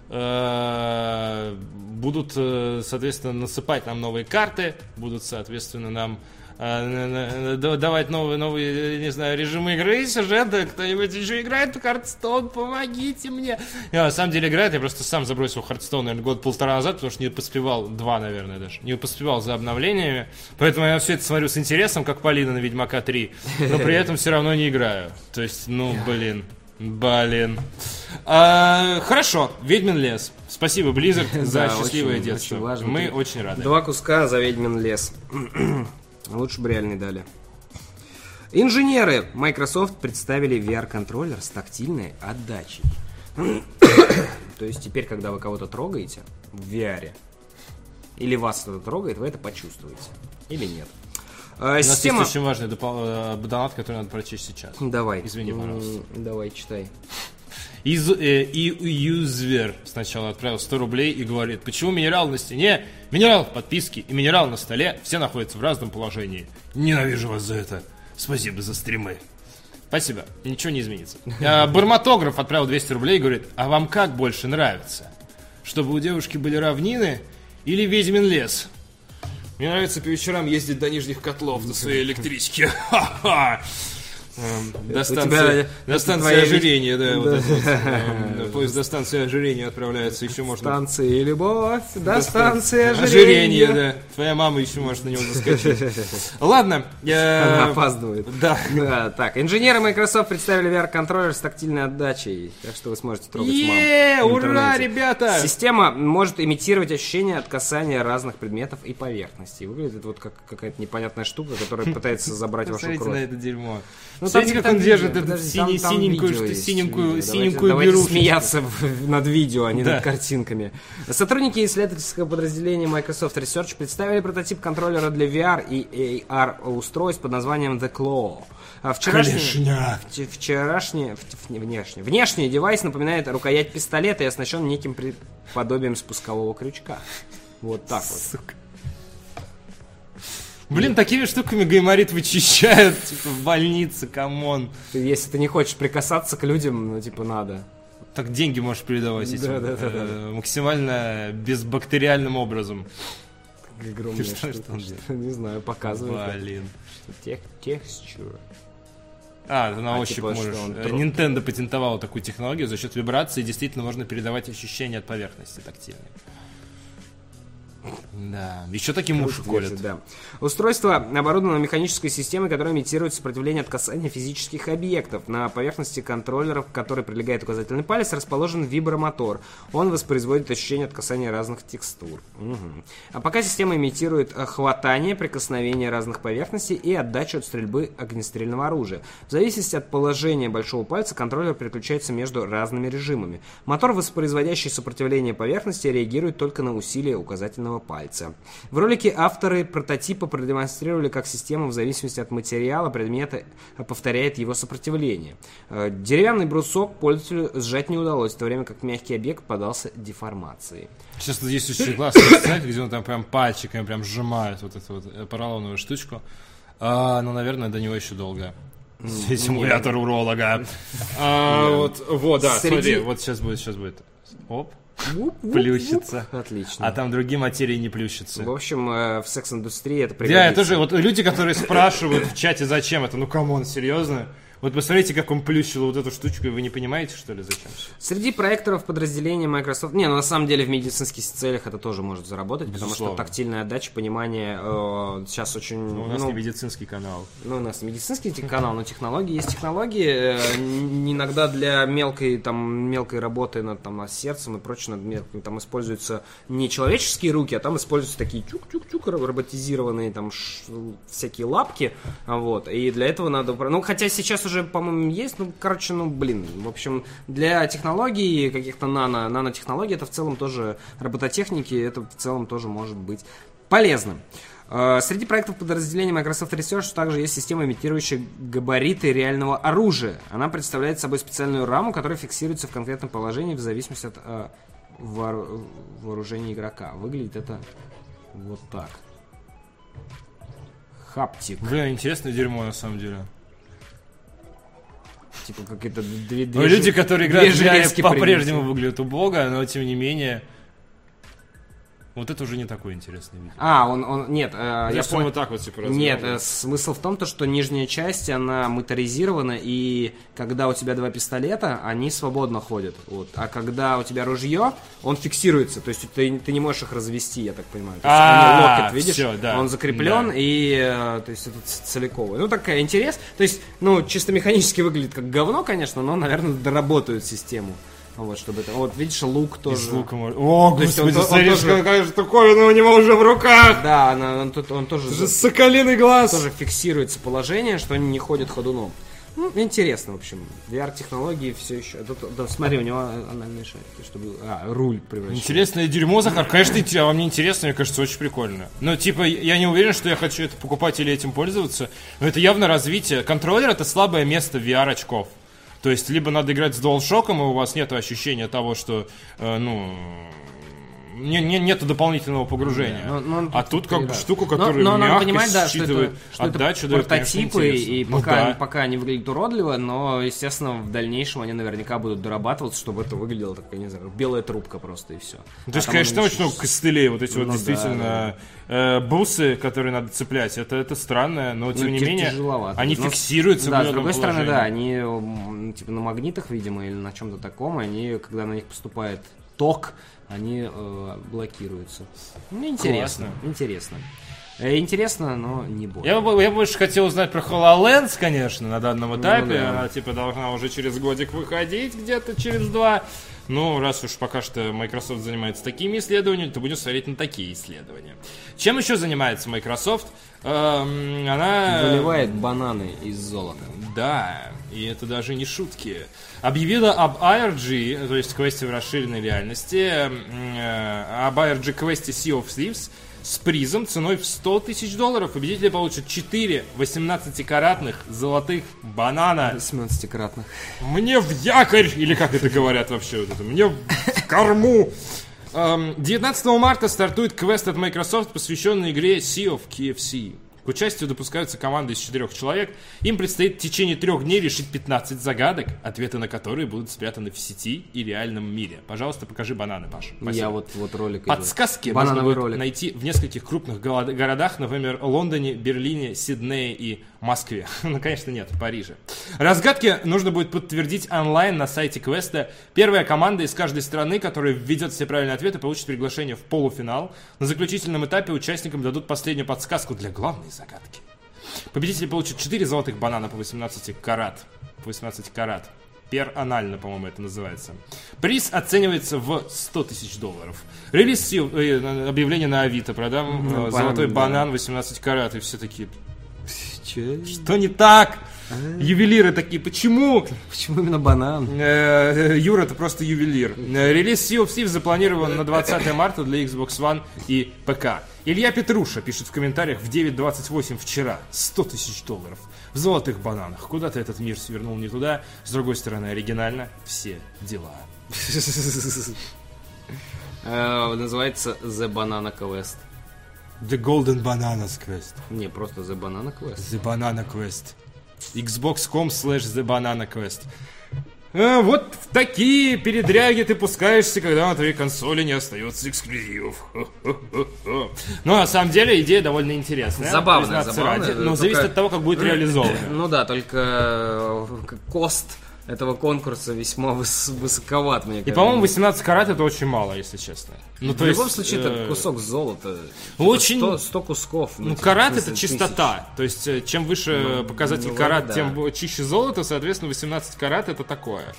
э, будут, э, соответственно, насыпать нам новые карты, будут, соответственно, нам давать новые, новые, э, не знаю, режимы игры, сюжеты, кто-нибудь еще играет в Хардстон, помогите мне. Я на самом деле играет, я просто сам забросил Хардстон, наверное, год-полтора назад, потому что не поспевал, два, наверное, даже, не поспевал за обновлениями, поэтому я все это смотрю с интересом, как Полина на Ведьмака 3, но при этом все равно не играю. То есть, ну, блин. Блин. А, хорошо, Ведьмин лес. Спасибо, Blizzard, за Да, счастливое очень- детство. очень важно. Мы очень рады. Два куска за ведьмин лес. Лучше бы реальный дали. Инженеры Microsoft представили VR-контроллер с тактильной отдачей. То есть теперь, когда вы кого-то трогаете в VR, или вас кто-то трогает, вы это почувствуете. Или нет. Э, У нас Система... есть очень важный допол- э, донат, который надо прочесть сейчас. Давай. Извини, пожалуйста. Давай, читай. Из, э, и юзвер сначала отправил 100 рублей и говорит, почему минерал на стене, минерал в подписке и минерал на столе, все находятся в разном положении. Ненавижу вас за это. Спасибо за стримы. Спасибо, ничего не изменится. А, Барматограф отправил 200 рублей и говорит, а вам как больше нравится? Чтобы у девушки были равнины или ведьмин лес? Мне нравится по вечерам ездить до нижних котлов на своей электричке. Ха-ха! Эм, До станции, тебя- до станции твоя- ожирения, да, вот это вот. Поезд до станции ожирения отправляется, еще можно... Станции любовь, до до станции Ожирение, ожирения. да. Твоя мама еще может на него заскочить. Ладно. Она э, опаздывает. Да. Да, так, инженеры Microsoft представили VR-контроллер с тактильной отдачей, так что вы сможете трогать мам. Е, в ура, ребята! Система может имитировать ощущение от касания разных предметов и поверхностей. Выглядит вот как какая-то непонятная штука, которая пытается забрать вашу Посмотрите на кровь. это дерьмо. Ну, Смотрите, там- как там он держит видео, подожди, там- синий- там синенькую, видео что- синенькую, видео. Давайте- синенькую давайте берушечку. смеяться в- над видео, а не Да. над картинками. Сотрудники исследовательского подразделения Microsoft Research представили прототип контроллера для VR и AR устройств под названием The Claw. А Вчерашний, вчерашний, внешний, внешний девайс напоминает рукоять пистолета и оснащен неким подобием спускового крючка. Вот так вот. Блин, такими штуками гайморит вычищают, типа, в больнице, come on. Ты- Если ты не хочешь прикасаться к людям, ну, типа, надо. Так деньги можешь передавать этим, Да, да, да, э, максимально безбактериальным образом. Огромная Что- штука, что он делает? Не знаю, показывает. Блин. Тех, texture. А, на А, ощупь типа, можешь. что Э, Nintendo патентовала такую технологию, за счет вибрации действительно можно передавать ощущения от поверхности тактильной. Да, еще таким уши колят. Да. Устройство оборудовано механической системой, которая имитирует сопротивление от касания физических объектов. На поверхности контроллера, к которой прилегает указательный палец, расположен вибромотор. Он воспроизводит ощущение от касания разных текстур. Мгм. А пока система имитирует э, хватание, прикосновение разных поверхностей и отдачу от стрельбы огнестрельного оружия. В зависимости от положения большого пальца контроллер переключается между разными режимами. Мотор, воспроизводящий сопротивление поверхности, реагирует только на усилие указательного пальца. В ролике авторы прототипа продемонстрировали, как система в зависимости от материала предмета повторяет его сопротивление. Э, Деревянный брусок пользователю сжать не удалось, в то время как мягкий объект подался деформации. Сейчас тут есть очень классная сцена, где он там прям пальчиками прям сжимает вот эту вот э, поролоновую штучку. А, ну, наверное, до него еще долго. Симулятор уролога. А, вот, вот, да, Среди- смотри, вот сейчас будет, сейчас будет. Оп, плющится. Отлично. А там другие материи не плющатся. В общем, э, в секс-индустрии это Да, я пригодится. тоже, вот люди, которые спрашивают в чате, зачем это, ну, come on, серьезно? Вот посмотрите, как он плющил вот эту штучку, и вы не понимаете, что ли, зачем? Среди проекторов подразделения Microsoft... Не, ну на самом деле в медицинских целях это тоже может заработать, потому что Безусловно. тактильная отдача, понимание э, сейчас очень... Ну, у нас ну, не медицинский канал. ну, у нас медицинский те- канал, но технологии есть технологии. э, иногда для мелкой, там, мелкой работы над, там, над сердцем и прочее, над мелким, там используются не человеческие руки, а там используются такие чук-чук-чук ро- роботизированные там ш- всякие лапки. а, Вот. И для этого надо... Ну, хотя сейчас уже, по-моему, есть, ну, короче, ну, блин. В общем, для технологий, каких-то нано, нанотехнологий, это в целом тоже робототехники, это в целом тоже может быть полезным. Э, Среди проектов подразделения Microsoft Research также есть система, имитирующая габариты реального оружия. Она представляет собой специальную раму, которая фиксируется в конкретном положении в зависимости от э, воору- вооружение игрока. Выглядит это вот так. Хаптик. Бля, интересное дерьмо на самом деле. Типа как это две, Ну, две люди, которые две играют в по-прежнему выглядят убого, но тем не менее... Вот это уже не такой интересный видео. А, он, он, нет, э, я Я понял. вот так вот типа Нет, э, смысл в том, то, что нижняя часть, она моторизирована, и когда у тебя два пистолета, они свободно ходят. Вот. А когда у тебя ружье, он фиксируется, то есть ты, ты не можешь их развести, я так понимаю. То есть А, локоть, видишь, всё, да, он закреплен, да. и э, то есть это целиковый. Ну, такая интерес. То есть, ну, чисто механически выглядит как говно, конечно, но, наверное, доработают систему. Вот, чтобы это... Вот, видишь, лук тоже. Из лука можно- О, То есть он господи, то- он смотри, тоже- какая штуковина у него уже в руках! Да, она- он, тут- он тоже... Это же соколиный глаз! тоже фиксируется положение, что они не ходят ходуном. Ну, интересно, в общем. VR-технологии все еще. Тут, да, смотри, у него анальный шарик, чтобы... А, руль превращается. Интересное дерьмо, Захар. Конечно, а вам не интересно, мне кажется, очень прикольно. Но, типа, я не уверен, что я хочу это покупать или этим пользоваться. Но это явно развитие. Контроллер — это слабое место VR-очков. То есть, либо надо играть с DualShock, и у вас нет ощущения того, что, э, ну... Не, не, нету дополнительного погружения. Да, но- но а тут как бы да. штука, Но- которая но надо мягко понимать, да, что считывает это, что это отдачу, дает, конечно, прототипы, и Ну пока, да. пока они выглядят уродливо, но, естественно, в дальнейшем они наверняка будут дорабатываться, чтобы это выглядело, так, я не знаю, белая трубка просто, и все. То есть, конечно, очень много костылей, вот эти Ну вот да, действительно э, бусы, которые надо цеплять. Это, это странно, но тем не ти- менее тяжеловато. они Но фиксируются Да, в с другой стороны, положении. да, они типа на магнитах, видимо, или на чем-то таком, они, когда на них поступает ток, они э, блокируются. Ну, интересно, интересно. Э, Интересно, но не более. Я, бы- я больше хотел узнать про HoloLens, конечно, на данном этапе. Ну да. Она, типа, должна уже через годик выходить, где-то через два. Ну, раз уж пока что Microsoft занимается такими исследованиями, то будем смотреть на такие исследования. Чем еще занимается Microsoft? Эм, она... Выливает бананы из золота. Да, и это даже не шутки. Объявила об IRG, то есть квесте в расширенной реальности, э, об IRG квесте Sea of Thieves с призом ценой в 100 тысяч долларов. Победители получат 4 18-каратных золотых банана. 17-кратных. Мне в якорь, или как это говорят вообще, вот это, мне в корму. Эм, 19 марта стартует квест от Microsoft, посвященный игре Sea of KFC. К участию допускаются команды из четырех человек. Им предстоит в течение трех дней решить 15 загадок, ответы на которые будут спрятаны в сети и реальном мире. Пожалуйста, покажи бананы, Паш. Спасибо. Я вот, вот ролик. идет. Подсказки можно Банановый будет ролик. найти в нескольких крупных городах, например, Лондоне, Берлине, Сиднее и Москве. Ну, конечно, нет, в Париже. Разгадки нужно будет подтвердить онлайн на сайте квеста. Первая команда из каждой страны, которая введет все правильные ответы, получит приглашение в полуфинал. На заключительном этапе участникам дадут последнюю подсказку для главной загадки. Победители получат 4 золотых банана по 18 карат. По 18 карат. Пер анально, по-моему, это называется. Приз оценивается в 100 тысяч долларов. Релиз э, объявление на Авито. Продам э, банан, золотой да. банан 18 карат. И все такие, Че? что не так? Ювелиры такие, почему? Почему именно банан? Э, Юра, это просто ювелир. Э, Релиз Sea of Thieves запланирован на 20 марта для Xbox One и ПК. Илья Петруша пишет в комментариях в 9.28 вчера. 100 тысяч долларов. В золотых бананах. Куда-то этот мир свернул не туда. С другой стороны, оригинально. Все дела. Э, Называется The Banana Quest. The Golden Bananas Quest. Не, просто The Banana Quest. The Banana Quest. Xbox.com slash The Banana Quest. Э, вот в такие передряги ты пускаешься, когда на твоей консоли не остается эксклюзивов. Но на самом деле идея довольно интересная. Забавная, забавная, ради. Но только- зависит от того, как будет реализовано. Ну да, только э, кост этого конкурса весьма выс- высоковат, мне И, кажется. по-моему, 18 карат это очень мало, если честно. Ну, В то любом есть, случае, э, это кусок золота. очень- 100, 100 кусков. Ну, типа, карат в это чистота. То есть, э, чем выше Ну, показатель ну, карат, да. тем чище золото, соответственно, 18 карат это такое.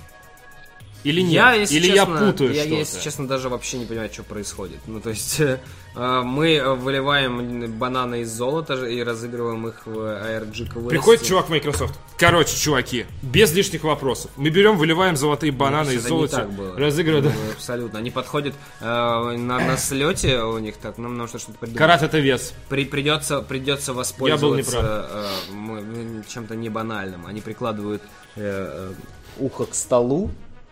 Или нет? Я, если Или честно, я путаю я, что-то? если честно, даже вообще не понимаю, что происходит. Ну, то есть, э, э, мы э, выливаем бананы из золота и разыгрываем их в ARG квесте. Приходит чувак в Microsoft. Короче, чуваки, без лишних вопросов. Мы берем, выливаем золотые бананы из Это не золота, разыгрываем. Ну, абсолютно. Они подходят э, на, на слете у них так, нам нужно что-то придумать. Карат это вес. При- придется, придется воспользоваться неправ. э, м- м- чем-то не банальным. Они прикладывают э, э, ухо к столу,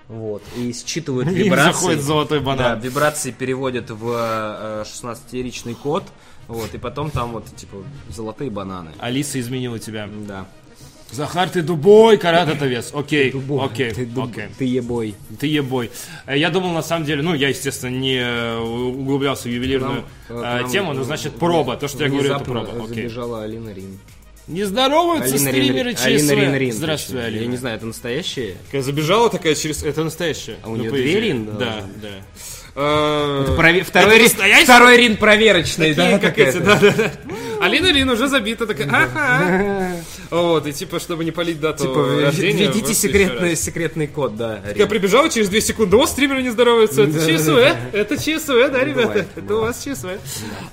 Вот, и считывают вибрации. заходит золотой банан. Да, вибрации переводят в э, 16-ричный код. Вот, и потом там вот, типа, золотые бананы. Алиса изменила тебя. Да. Захар, ты дубой, карат это вес. Окей, Дубой. окей, ты, дуб- окей. ты ебой. Ты ебой. Э, Я думал, на самом деле, ну, я, естественно, не э, углублялся в ювелирную нам, э, э, к нам, тему, но, э, значит, проба. То, что я говорю, это проба. Окей. забежала Алина Рин. Не здороваются Алина стримеры Рин- Алина Рин ЧСВ. Рин, Здравствуй. Алина. Я не знаю, это настоящее? Такая забежала такая через... Это настоящее. А у Ну, по две. Рин, да, Да, должно да. Э, Прове- второй, это настоящий? второй рин проверочный, Такие, да? как эти, да, да, да. Алина Рин уже забита, такая, ага. Вот, и типа, чтобы не полить дату Типа, рождения. введите секретный, секретный код, да. Я прибежал через 2 секунды, о, стримеры не здороваются, это Да, ЧСВ, да, это ЧСВ, да, ребята, бывает, это у вас ЧСВ.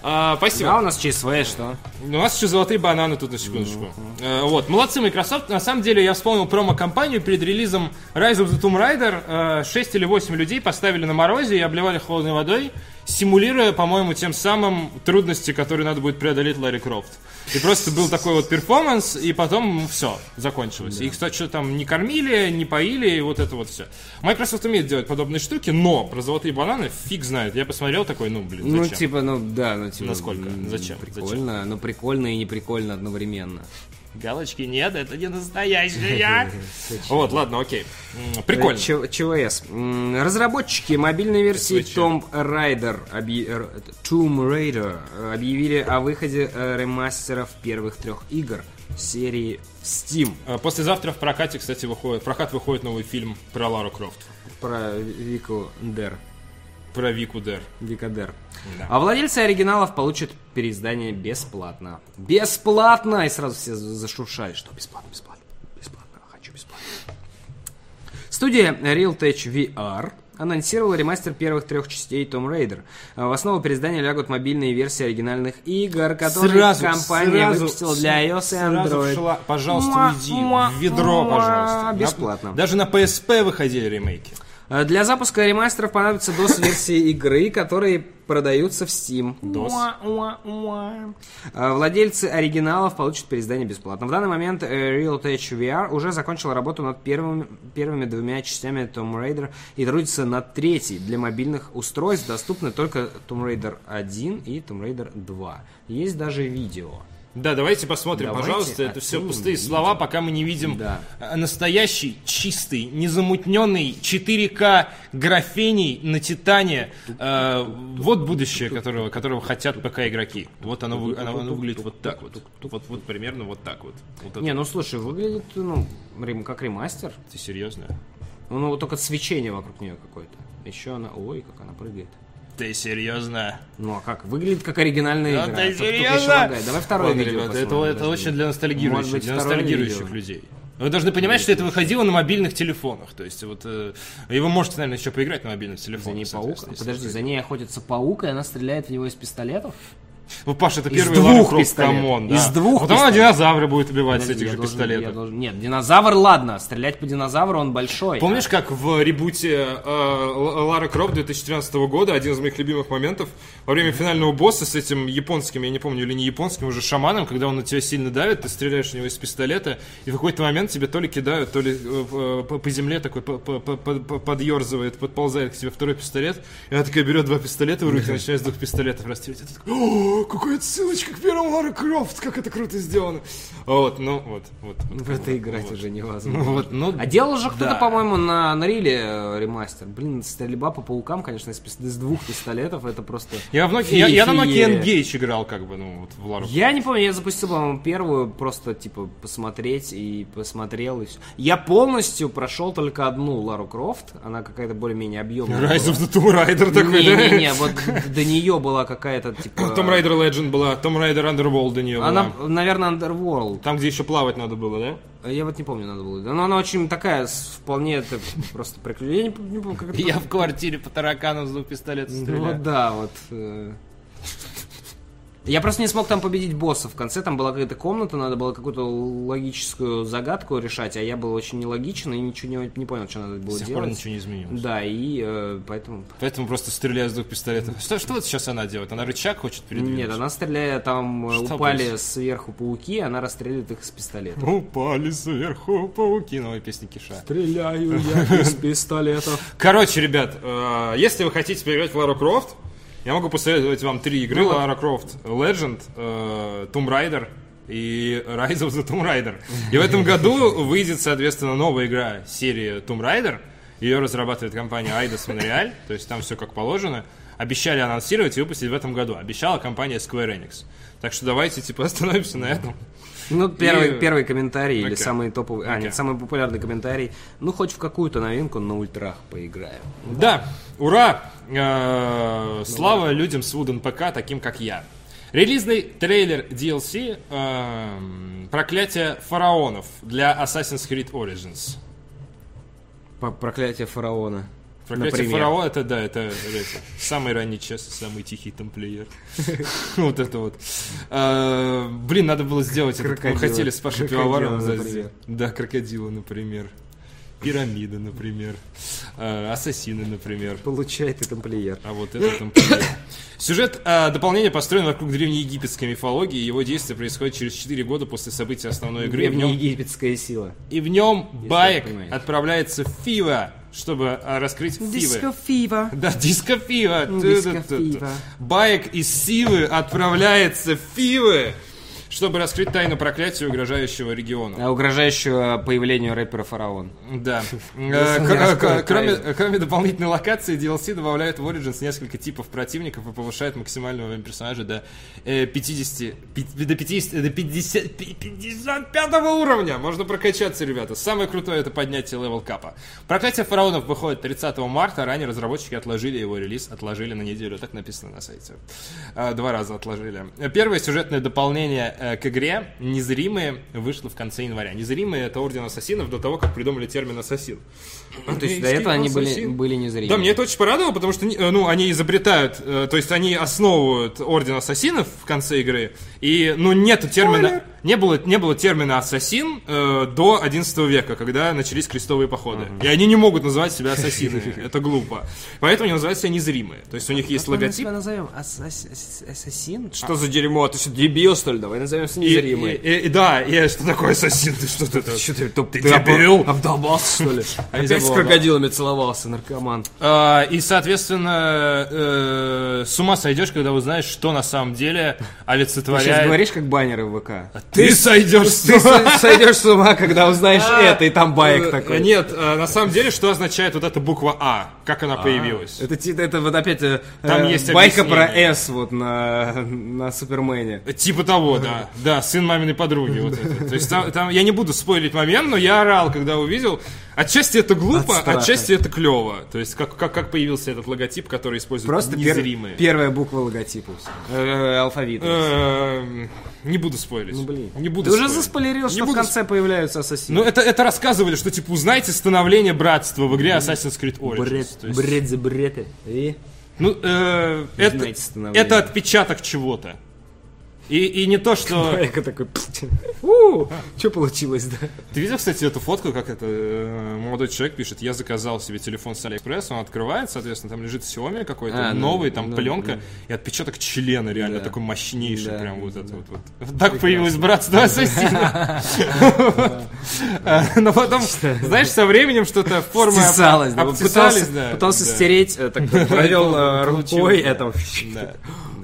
А, Да, Спасибо. у нас ЧСВ, что? У нас еще золотые бананы тут на секундочку. Э, Вот, молодцы Microsoft. На самом деле я вспомнил промо-компанию перед релизом Rise of the Tomb Raider. 6 или 8 людей поставили на морозе и обливали холодной водой, симулируя, по-моему, тем самым трудности, которые надо будет преодолеть Ларри Крофт. И просто был такой вот перформанс, и потом все, закончилось. Их, кстати, что там не кормили, не поили, и вот это вот все. Microsoft умеет делать подобные штуки, но про золотые бананы фиг знает. Я посмотрел такой, ну, блин, Ну, зачем? типа, ну, да, ну, типа... Насколько? Зачем? Прикольно, но прикольно и не прикольно одновременно. Галочки нет, это не настоящая. Вот, ладно, окей. Прикольно. Ч- ЧВС. Разработчики мобильной версии. Tomb Raider, это, Tomb Raider э, объявили о выходе э, ремастеров первых трех игр серии Steam А, Послезавтра в прокате, кстати, выходит, прокат выходит новый фильм про Лару Крофт. про Вику Дер. Про Вику Дер. Викадер. Да. А владельцы оригиналов получат переиздание бесплатно. Бесплатно! И сразу все за- зашуршали, что бесплатно, бесплатно, бесплатно, хочу бесплатно. Студия Real Tech VR анонсировала ремастер первых трех частей Tomb Raider. А В основу переиздания лягут мобильные версии оригинальных игр, которые Сразу, компания сразу, выпустила для iOS и Android. шла- Пожалуйста, уйди. В ведро, пожалуйста. Бесплатно. На- Даже на PSP выходили ремейки. Э, Для запуска ремастеров понадобятся DOS-версии игры, которые продаются в Steam. DOS. Э, Владельцы оригиналов получат переиздание бесплатно. В данный момент э, Real Tech VR уже закончил работу над первыми, первыми двумя частями Tomb Raider и трудится над третьей. Для мобильных устройств доступны только Tomb Raider 1 и Tomb Raider 2. Есть даже видео. Да, давайте посмотрим, Давайте пожалуйста. Это все пустые видео. слова, пока мы не видим Да. э, настоящий, чистый, незамутненный 4К графений на Титане. Э, вот будущее, которого, которого хотят пока игроки. Вот оно, оно, оно выглядит вот так вот. Вот, вот примерно вот так вот. Вот это. Не, ну слушай, выглядит ну, как ремастер. Ты серьезно? Ну, вот только свечение вокруг нее какое-то. Еще она... Ой, как она прыгает. Ты серьезно? Ну а как? Выглядит как оригинальная Да игра. ты серьезно? Давай второе Ладно, видео ребята, это, это очень для ностальгирующих, быть, для ностальгирующих видео. людей. Вы должны понимать, что это выходило на мобильных телефонах. То есть, вот э, вы можете, наверное, еще поиграть на мобильных За телефонах. ней паук. Подожди, за ней охотится паук, и она стреляет в него из пистолетов? Ну, Паша, это Из первый двух Лара Крофт, пистолетов. come on, да. Из двух Потом она динозавры будет убивать с Подожди, этих я же должен- пистолетов. должен- Нет, динозавр, ладно. Стрелять по динозавру он большой. Помнишь, как в ребуте э, Лара Крофт 2014 года, один из моих любимых моментов, во время финального босса с этим японским, я не помню, или не японским, уже шаманом, когда он на тебя сильно давит, ты стреляешь в него из пистолета, и в какой-то момент тебе то ли кидают, то ли э, э, по, по земле такой по- по- по- по- по- подъерзывает, подползает к тебе второй пистолет, и она такая берет два пистолета в руки, начинает с двух пистолетов расстрелять. О, какая отсылочка к первому Лара Крофт, как это круто сделано. Вот, ну, вот, вот. вот. В это играть Вот. уже невозможно. Ну, вот, ну, А делал же кто-то, да. по-моему, на Unreal э, ремастер. Блин, стрельба по паукам, конечно, из, из двух пистолетов, это просто... Я, в Nokia- я, я на Nokia. Engage играл, как бы, ну, вот в Лару. Я не помню, я запустил, по-моему, первую, просто, типа, посмотреть и посмотрел, и все. Я полностью прошел только одну Лару Крофт, она какая-то более-менее объемная. Rise of the Tomb Raider такой, да? Не-не-не, вот до нее была какая-то, типа... Tomb Raider Legend была, Tomb Raider Underworld до нее была. Она, наверное, Underworld. Там, где еще плавать надо было, да? Я вот не помню, надо было. Но она очень такая, вполне это просто приключение. Я не, п- не помню, как это... в квартире по таракану с двух пистолетов Ну вот да, вот. Я просто не смог там победить босса. В конце там была какая-то комната, надо было какую-то логическую загадку решать, а я был очень нелогичен и ничего не, не понял, что надо было С тех делать. пор ничего не изменилось. Да, и э, поэтому... Поэтому просто стреляю с двух пистолетов. Что, что вот сейчас она делает? Она рычаг хочет передвинуть? Нет, она стреляя, там э, Что упали происходит? сверху пауки, она расстреливает их с пистолета. Упали сверху пауки. Новая песня Киша. Стреляю я из пистолетов. Короче, ребят, э, если вы хотите поиграть в Лару Крофт, я могу посоветовать вам три игры. Ну, Lara Croft Legend, э, Tomb Raider и Rise of the Tomb Raider. И в этом году выйдет, соответственно, новая игра серии Tomb Raider. Ее разрабатывает компания Eidos Montreal, то есть там все как положено. Обещали анонсировать и выпустить в этом году. Обещала компания Square Enix. Так что давайте, типа, остановимся на этом. Ну, первый, И- первый комментарий или Окей. самый топовый... А, Окей. нет, самый популярный комментарий. Ну, хоть в какую-то новинку на ультрах поиграем. Да, ура! Э, Слава людям с Wooden ПК, таким как я. Релизный трейлер DLC эм, «Проклятие фараонов» для Assassin's Creed Origins. Проклятие фараона. Проклятие Например. фараона, это да, это, это самый ранний час, самый тихий тамплиер. Вот это вот. Э, Блин, надо было сделать это. Мы хотели с Пашей сделать. Да, крокодила, например. Пирамида, например. Э, Ассасины, например. Получай ты тамплиер. А вот это тамплиер. Сюжет э, дополнения построен вокруг древнеегипетской мифологии. Его действие происходит через 4 года после событий основной игры. Нем Древнеегипетская сила. и в нем Баек понимаете. отправляется в Фива, чтобы а, раскрыть Фивы. фива. Да, диско Фива. Диско. Фива. Баек из Сивы отправляется в Фивы, чтобы раскрыть тайну проклятия угрожающего региона. А угрожающего появлению рэпера фараон. Да. Э, к- Кроме дополнительной локации, DLC добавляют в Origins несколько типов противников и повышает максимального персонажа до э, 50, пи- до 50, до 50, пи- 55 уровня. Можно прокачаться, ребята. Самое крутое это поднятие level cap'а. Проклятие фараонов выходит 30 марта. Ранее разработчики отложили его релиз, отложили на неделю. Так написано на сайте. Два раза отложили. Первое сюжетное дополнение э, к игре «Незримые» вышло в конце января. «Незримые» — это Орден Ассасинов до того, как придумали термин «ассасин». Ну, то есть до этого они были, были незримы. Да, мне это очень порадовало, потому что э, ну, они изобретают, э, то есть они основывают Орден Ассасинов в конце игры, и ну нету термина, не было, не было термина ассасин э, до 11 века, когда начались крестовые походы. И они не могут называть себя ассасинами, это глупо. Поэтому они называют себя незримые. То есть у них есть Как мы логотип. назовем? Ас- ас- ас- Ассасин? Что за дерьмо? Ты что, дебил, что ли? Давай назовемся И, и- и- и да, и что такое ассасин? Ты что ты? Что ты, ты, Ты дебил? обдолбался, что ли? Опять с крокодилами целовался, наркоман. А, и, соответственно, э, с ума сойдешь, когда узнаешь, что на самом деле Ты сейчас олицетворяет... говоришь, как баннеры в ВК. Ты сойдешь с Ты ума! с- сойдешь с ума, когда узнаешь А, это, и там байк э, такой. Нет, на самом деле, что означает вот эта буква А? Как она появилась? Это, вот опять э, байка про. S вот на, на Супермене. Типа того, да. Да, сын маминой подруги. Вот это. То есть там, там- я не буду спойлить момент, но я орал, когда увидел. Отчасти это глупо, От отчасти это клево. То есть как, как, как появился этот логотип, который использует Просто пер- незримые. первая буква логотипа. Э, алфавит. Эм, Не буду спойлить. Ну, блин. Не буду Ты уже спойлить. заспойлерил, Не что в конце появляются ассасины. Ну, это, это рассказывали, что, типа, узнайте становление братства в игре Assassin's Creed Origins. бред, есть, бред за бред. И? Ну, э, это, это отпечаток чего-то. И, и не то, что... Байка такой... Что получилось, да? Ты видел, кстати, эту фотку, как это э, молодой человек пишет, я заказал себе телефон с Алиэкспресс, он открывает, соответственно, там лежит Xiaomi какой-то, А, ну, новый, там ну, пленка, ну. и отпечаток члена реально, Да. такой мощнейший, Да, прям вот это да. вот. вот. Так появилось братство ассасина. Но потом, знаешь, со временем что-то форма Стесалось, да. Пытался, да, пытался да. стереть, э, так провел э, Получилось, рукой, это...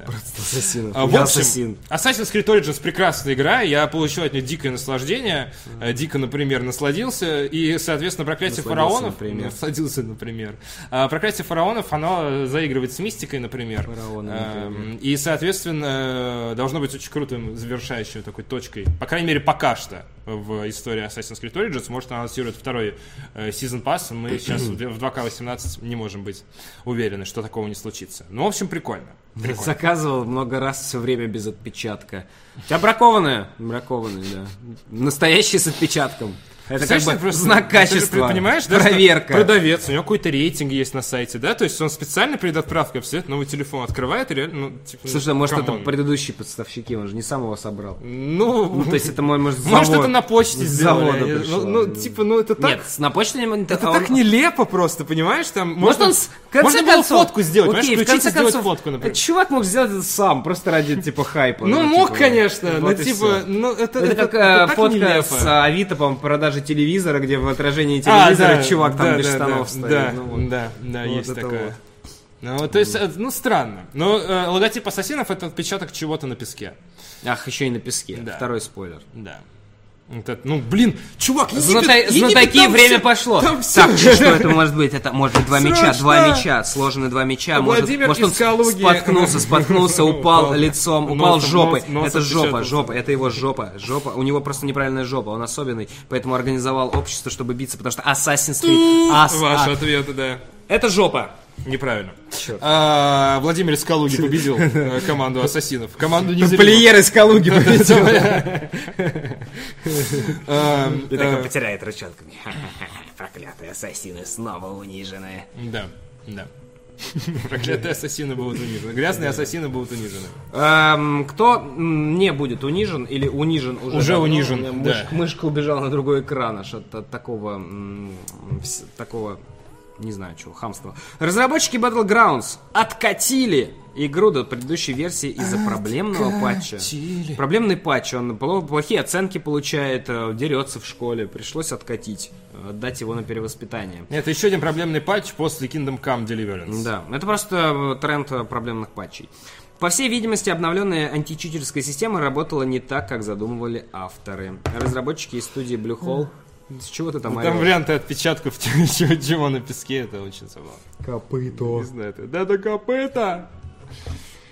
Да. Ассасин. А, В общем, ассасин. Assassin's Creed Origins прекрасная игра, я получил от нее дикое наслаждение, Э, дико, например, насладился, и, соответственно, проклятие Насладился, фараонов... например. Насладился, например. А, проклятие фараонов, оно э, заигрывает с мистикой, например. Фараоны, Эм, например. И, соответственно, э, должно быть очень крутым завершающей такой точкой, по крайней мере, пока что в истории Assassin's Creed Origins. Может, анонсирует второй э, сезон пасс, мы сейчас в 2К18 не можем быть уверены, что такого не случится. Ну, в общем, прикольно. Прикольно. Заказывал много раз все время без отпечатка. У тебя бракованная? Бракованная, да. Настоящий с отпечатком. Это как бы просто- знак ты качества, Понимаешь, да, проверка. Продавец, у него какой-то рейтинг есть на сайте, да? То есть он специально перед отправкой встает, новый телефон открывает и реально, ну, типа... Слушай, а может это come on. предыдущие поставщики, он же не сам его собрал. Ну, Ну, то есть это может, может, завод. это на почте С сделали. завода пришло. Ну, ну, типа, ну, это так... Нет, на почте не Это а он- так нелепо просто, понимаешь? Там, Может, он, можно было концов- фотку сделать, Окей, понимаешь? Включить и сделать фотку, например. Чувак мог сделать это сам, просто ради, типа, хайпа. Ну, мог, типа, конечно, но, типа, ну, это, Это, как э, фотка с Авито, по продаже телевизора, где в отражении А, телевизора да, чувак там да, без да, штанов да, стоит. Да, Ну, вот. да, да, Вот есть такое. вот. Ну, то есть, э, ну, странно. Но э, логотип ассасинов это отпечаток чего-то на песке. Ах, еще и на песке. Да. Второй спойлер. Да. Это, ну, блин, чувак, Египет, Знатоки, Египет, знатоки, там время всё- пошло. там всё- Так, что это может быть? Это может быть два мяча, два мяча, сложены два мяча. Может, Владимир может он из Калуги. споткнулся, споткнулся, упал Упал. лицом, упал жопой. это жопа, жопа, это его жопа, жопа. У него просто неправильная жопа, он особенный, поэтому организовал общество, чтобы биться, потому что Assassin's Creed, Ваши а. ответы, да. Это жопа. Неправильно. А, Владимир из Калуги победил э, команду ассасинов. Команду не из Калуги победил. Эм, И такой потеряет рычагами. Проклятые ассасины снова унижены. Да, да. Проклятые ассасины будут унижены. Грязные ассасины будут унижены. Эм, кто не будет унижен или унижен уже? Уже унижен, Мышка убежала на другой экран аж от, такого, такого, не знаю чего, хамства. Разработчики Battlegrounds откатили игру до предыдущей версии из-за проблемного патча. Проблемный патч, он пло- плохие оценки получает, э, дерется в школе, пришлось откатить, э, отдать его на перевоспитание. Это еще один проблемный патч после Kingdom Come Deliverance. Да, это просто э, тренд проблемных патчей. По всей видимости, обновленная античитерская система работала не так, как задумывали авторы. Разработчики из студии Blue Hole... С чего ты там Ну, Там варианты отпечатков чего, на песке, это очень забавно. Копыто. Не знаю, это- да да копыта!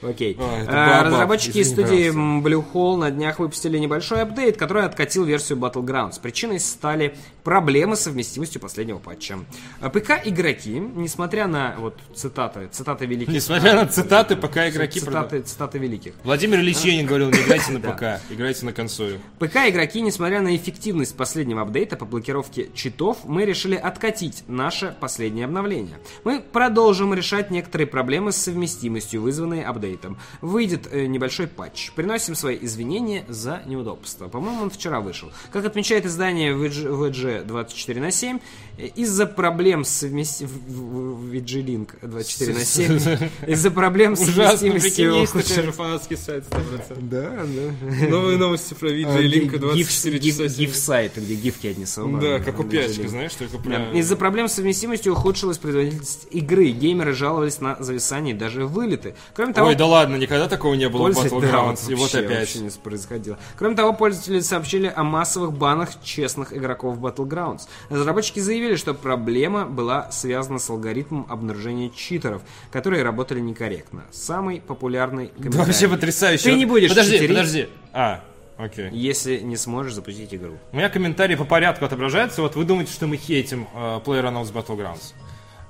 Окей. А, А, Разработчики из студии Blue Hole на днях выпустили небольшой апдейт, который откатил версию Battlegrounds. Причиной стали проблемы с совместимостью последнего патча. А ПК-игроки, несмотря на вот цитаты, цитаты великих... Несмотря на цитаты, пока игроки... Цитаты, цитаты великих. Владимир Ильич Ленин говорил, не играйте на ПК, играйте на консоли. ПК-игроки, несмотря на эффективность последнего апдейта по блокировке читов, мы решили откатить наше последнее обновление. Мы продолжим решать некоторые проблемы с совместимостью, вызванные апдейтом. Выйдет э, небольшой патч. Приносим свои извинения за неудобства. По-моему, он вчера вышел. Как отмечает издание VG, VG 24 на 7, э, из-за проблем с совместимостью... VG-Link 24 на 7, из-за проблем с Ужасно, совместимостью... прикинь, есть фанатский сайт 100%. Да, да. Новые новости про линка 24 часа. Гиф-сайт, где гифки одни собраны. Да, как у линк. знаешь, только про... Из-за проблем с совместимостью ухудшилась производительность игры. Геймеры жаловались на зависание и даже вылеты. Кроме того, Ой, да ладно, никогда такого не было в Battlegrounds, и вот опять. не происходило. Кроме того, пользователи сообщили о массовых банах честных игроков в Battlegrounds. Разработчики заявили, что проблема была связана с алгоритмом обнаружения читеров, которые работали некорректно. Самый популярный Да, комментарий. вообще потрясающе. Ты не будешь Подожди, читерить, подожди. А, окей. если не сможешь запустить игру. У меня комментарии по порядку отображаются. Вот вы думаете, что мы хейтим э, PlayerUnknown's Battlegrounds.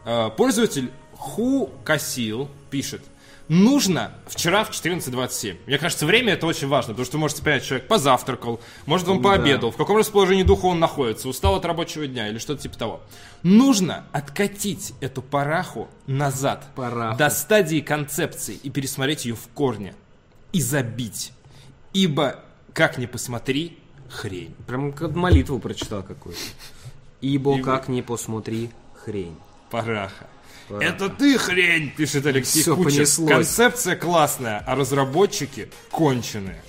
Э, пользователь Ху Касил пишет. Нужно вчера в 14.27. Мне кажется, время это очень важно, потому что вы можете понять, человек позавтракал, может он пообедал, в каком расположении духа он находится, устал от рабочего дня или что-то типа того. Нужно откатить эту параху назад Параху. до стадии концепции и пересмотреть ее в корне. И забить. Ибо, как ни посмотри, хрень. Прям как молитву прочитал какую-то. Ибо Ибо- как не посмотри, хрень. Параха. Это ты хрень, пишет Алексей Всё Кучер. понеслось. Концепция классная, а разработчики конченые.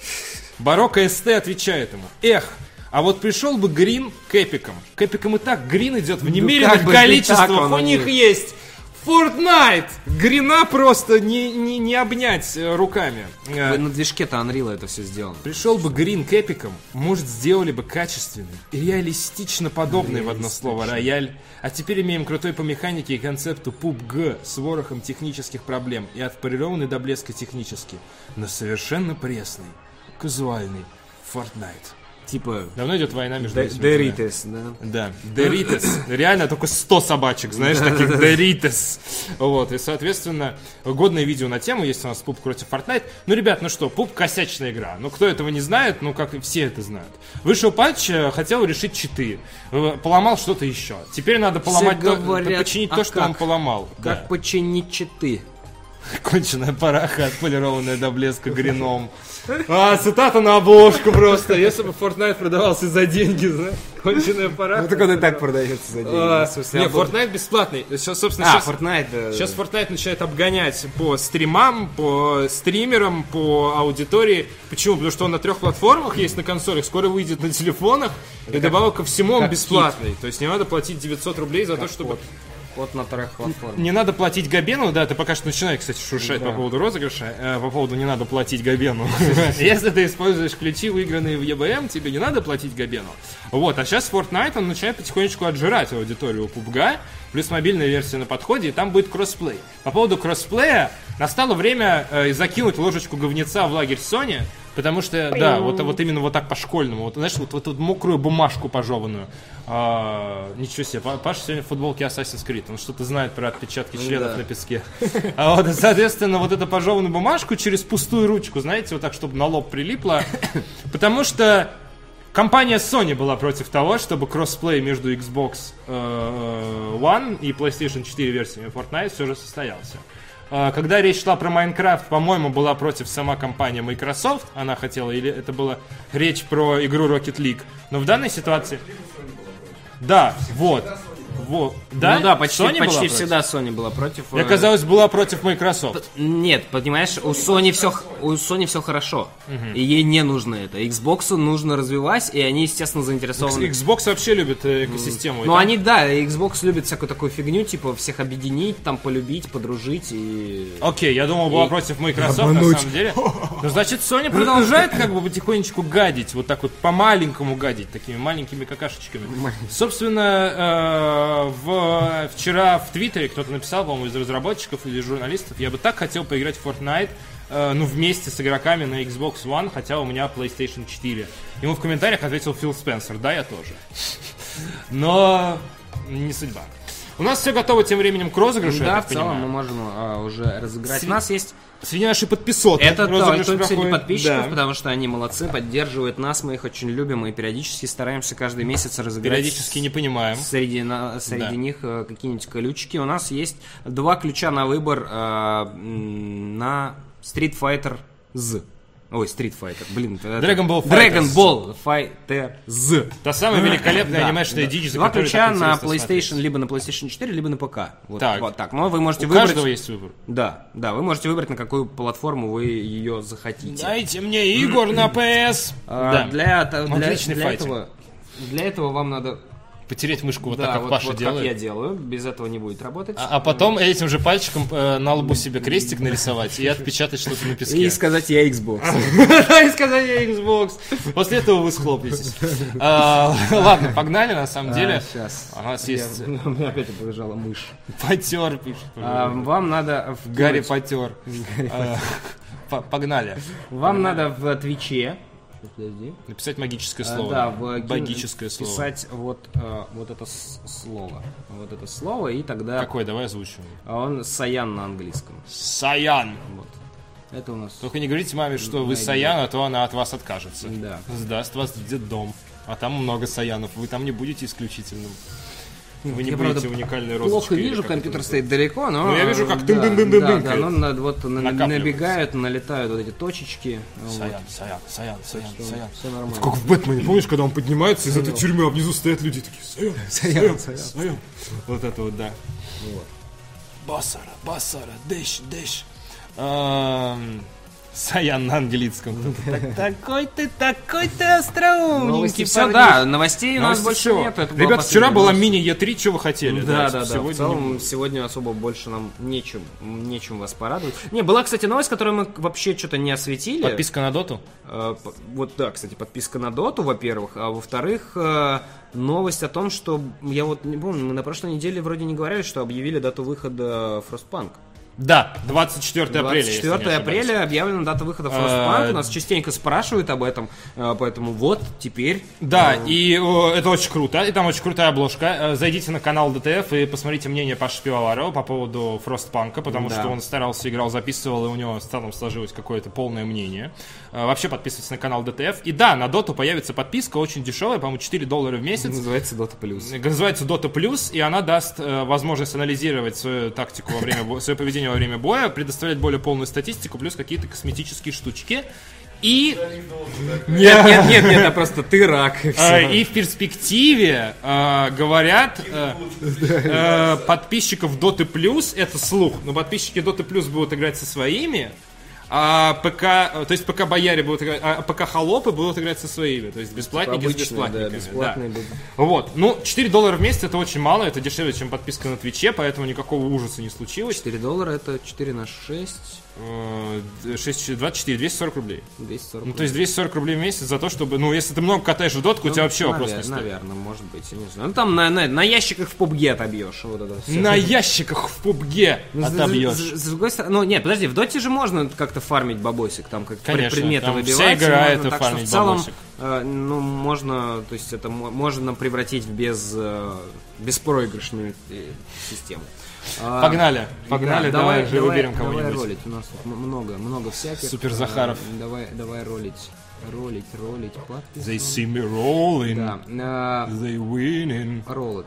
Барокко СТ отвечает ему. Эх, а вот пришел бы Грин к эпикам. К эпикам и так Грин идет в немеренных как бы и количествах. У них. есть Fortnite. Грина просто не, не, не обнять э, руками. Э, Вы на движке-то Unreal это все сделано. Пришел бы Грин к эпикам, может, сделали бы качественный реалистично подобный в одно слово рояль. А теперь имеем крутой по механике и концепту PUBG с ворохом технических проблем и отполированный до блеска технически, но совершенно пресный, казуальный Fortnite. Типа... Давно идет война между этими двумя. Doritos, да. Да, Doritos. Реально только 100 собачек, знаешь, таких Doritos. Вот, и, соответственно, годное видео на тему есть у нас PUBG против Fortnite. Ну, ребят, ну что, PUBG косячная игра. Ну, кто этого не знает, ну, как и все это знают. Вышел патч, э, хотел решить читы. Э, Поломал что-то еще. Теперь надо поломать то- говорят, починить а то, что он поломал. Как Да. починить читы? Конченая параха, отполированная до блеска грином. А, цитата на обложку просто. Если бы Fortnite продавался за деньги, знаешь, конченая параха. Ну, так он и так продается за деньги. А, смысле, Не, обла- Fortnite бесплатный. Сейчас, собственно, А, сейчас, Fortnite, да. сейчас Fortnite начинает обгонять по стримам, по стримерам, по аудитории. Почему? Потому что он на трех платформах есть на консолях, скоро выйдет на телефонах, и добавок ко всему он как бесплатный. То есть не надо платить 900 рублей за то, чтобы... Вот, вот на трех платформах. Не надо платить Габену, да, ты пока что начинаешь, кстати, шуршать по поводу розыгрыша, э, по поводу не надо платить Габену. Если ты используешь ключи, выигранные в ЕБМ, тебе не надо платить Габену. Вот, а сейчас Fortnite, он начинает потихонечку отжирать аудиторию PUBG, плюс мобильная версия на подходе, и там будет кроссплей. По поводу кроссплея, настало время э, закинуть ложечку говнеца в лагерь Sony, Потому что, да, вот, вот именно вот так по-школьному. Вот, знаешь, вот, вот эту мокрую бумажку пожеванную. А, ничего себе, Па- Паша сегодня в футболке Assassin's Creed. Он что-то знает про отпечатки членов да. на песке. А вот, соответственно, вот эту пожеванную бумажку через пустую ручку, знаете, вот так, чтобы на лоб прилипло. Потому что компания Sony была против того, чтобы кроссплей между Xbox э, One и PlayStation 4 версиями Fortnite все же состоялся. Э, Когда речь шла про Майнкрафт, по-моему, была против сама компания Microsoft. Она хотела, или это была речь про игру Rocket League. Но в данной ситуации... Да, вот. Вот. Да? Ну да, почти, Sony была почти против? всегда Sony была против. Мне э, казалось, была против Microsoft. Нет, понимаешь, у Sony все, у Sony все хорошо. И ей не нужно это. Xbox нужно развивать, и они, естественно, заинтересованы. Xbox вообще любит э, экосистему. Ну, там- они, да, Xbox любит всякую такую фигню, типа всех объединить, там полюбить, подружить и... Окей, я думал, была И- против Microsoft, на самом деле. Ну, значит, Sony продолжает как бы потихонечку гадить, вот так вот по-маленькому гадить, такими маленькими какашечками. Собственно, э, в, вчера в Твиттере кто-то написал, по-моему, из разработчиков или журналистов, я бы так хотел поиграть в Fortnite, э, ну, вместе с игроками на Xbox One, хотя у меня PlayStation 4. Ему в комментариях ответил Фил Спенсер, да, я тоже. Но не судьба. У нас все готово тем временем к розыгрышу, да, в целом понимаю. мы можем а, уже разыграть. Сви- У нас есть... Среди наших подписок. Это розыгрыш только среди подписчиков, Да. потому что они молодцы, поддерживают нас, мы их очень любим и периодически стараемся каждый месяц разыграть. Периодически не понимаем. Среди, на- среди Да. них э, какие-нибудь колючки. У нас есть два ключа на выбор э, на Street Fighter Z. Ой, Street Fighter, блин. это- Dragon Ball Dragon Fighters. Ball Fighter Z. Та самая великолепная Да, анимешная да. дичь, за Два ключа на PlayStation, смотреть. либо на PlayStation 4, либо на ПК. Вот Так. вот так. Но вы можете У выбрать... каждого есть выбор. Да, да, вы можете выбрать, на какую платформу вы ее захотите. Дайте мне Игорь на ПС. А, Да. Для, для, Отличный для файтинг. этого, для этого вам надо, Потереть мышку вот да, так, как вот, Паша вот как я делает. делаю, без этого не будет работать. А, а потом этим же пальчиком э, на лбу себе крестик нарисовать и отпечатать что-то на песке. И сказать я Xbox. И сказать я Xbox. После этого вы схлопнетесь. А, Ладно, погнали, на самом деле. Сейчас. У нас есть У меня опять побежала мышь. потер, пишет. А, Вам надо в Гарри потер. А, по- Погнали. Вам надо в Твиче. Подожди. Написать магическое А, слово. Да, в Магическое слово. Писать вот, э, вот это слово. Вот это слово, и тогда Какой? Давай озвучиваем. а он Саян на английском. Саян. Вот. Это у нас. Только не говорите маме, что вы. Саян, а то она от вас откажется. Да. Сдаст вас в детдом. А там много Саянов. Вы там не будете исключительным. Вы не Я, будете правда, уникальной розочкой. Плохо вижу, компьютер стоит далеко, но... Ну, я вижу, как да, тын-дын-дын-дын-дын Да, да, кает. ну, на- вот на- набегают, налетают вот эти точечки. вот. Саян, Саян, Саян, Саян, Саян. Все нормально. Как в Бэтмене, помнишь, когда он поднимается из этой тюрьмы, а внизу стоят люди такие, Саян, Саян, Саян, Вот это вот, да. Басара, Басара, дэш, дэш. Саян на английском. Так- Такой ты, такой ты остроумненький. Новости все, да, новостей у нас больше нет. Ребят, вчера была мини Е3, чего вы хотели. Да, да, да. Сегодня в целом, сегодня особо больше нам нечем, нечем вас порадовать. Не, была, кстати, новость, которую мы вообще что-то не осветили. Подписка на доту? Э, Вот, да, кстати, подписка на Доту, во-первых. А во-вторых, э, новость о том, что, я вот не помню, мы на прошлой неделе вроде не говорили, что объявили дату выхода Frostpunk. Да, 24 апреля. если не 24 ошибаюсь. апреля объявлена дата выхода Frostpunk. Нас частенько спрашивают об этом, э, поэтому вот теперь. Да, э, и это очень круто, и там очень крутая обложка. Э, Зайдите на канал ДТФ и посмотрите мнение Паши Пивоварова по поводу Фростпанка, потому Да. что он старался, играл, записывал, и у него целом сложилось какое-то полное мнение. Э, Вообще подписывайтесь на канал ДТФ. И да, на Доту появится подписка, очень дешевая, по-моему, 4 доллара в месяц. Называется Dota Plus. Называется Dota Plus, и она даст э, возможность анализировать свою тактику во время бо- свое поведение во время боя, предоставлять более полную статистику, плюс какие-то косметические штучки. И Нет, нет, нет, нет, это просто ты рак. и. Э, И в перспективе э, говорят э, э, подписчиков Доты Плюс это слух, но подписчики Доты Плюс будут играть со своими, а ПК, то есть ПК бояре будут играть, а ПК холопы будут играть со своими, то есть бесплатники с Обычные, бесплатниками. да, бесплатные да. будут. Вот, ну 4 доллара в месяц это очень мало, это дешевле, чем подписка на Твиче, поэтому никакого ужаса не случилось. 4 доллара это 4 на 6, Э, 6, 24, 240 рублей. 240. Ну, то есть 240 рублей в месяц за то, чтобы, ну, если ты много катаешь в дотку, у тебя вообще вопрос не стоит. Наверное, может быть, я не знаю. Ну там на, на, на ящиках в PUBG отобьешь. Вот это всё. На ящиках в пубге Ну, с- отобьешь. С, с другой стороны, ну нет, подожди, в доте же можно как-то фармить бабосик, там как Конечно, предметы там выбивать. вся игра можно, это так что фармить в целом, бабосик. э, ну можно, то есть это мо- можно превратить в без э, беспроигрышную э, систему. А, Погнали, погнали, да, давай, же выберем Давай кого-нибудь. ролить, у нас много, много всяких. Супер Захаров. Давай, давай ролить, ролить, ролить, подпись. They see me rolling, Да, э, they winning. Роллет.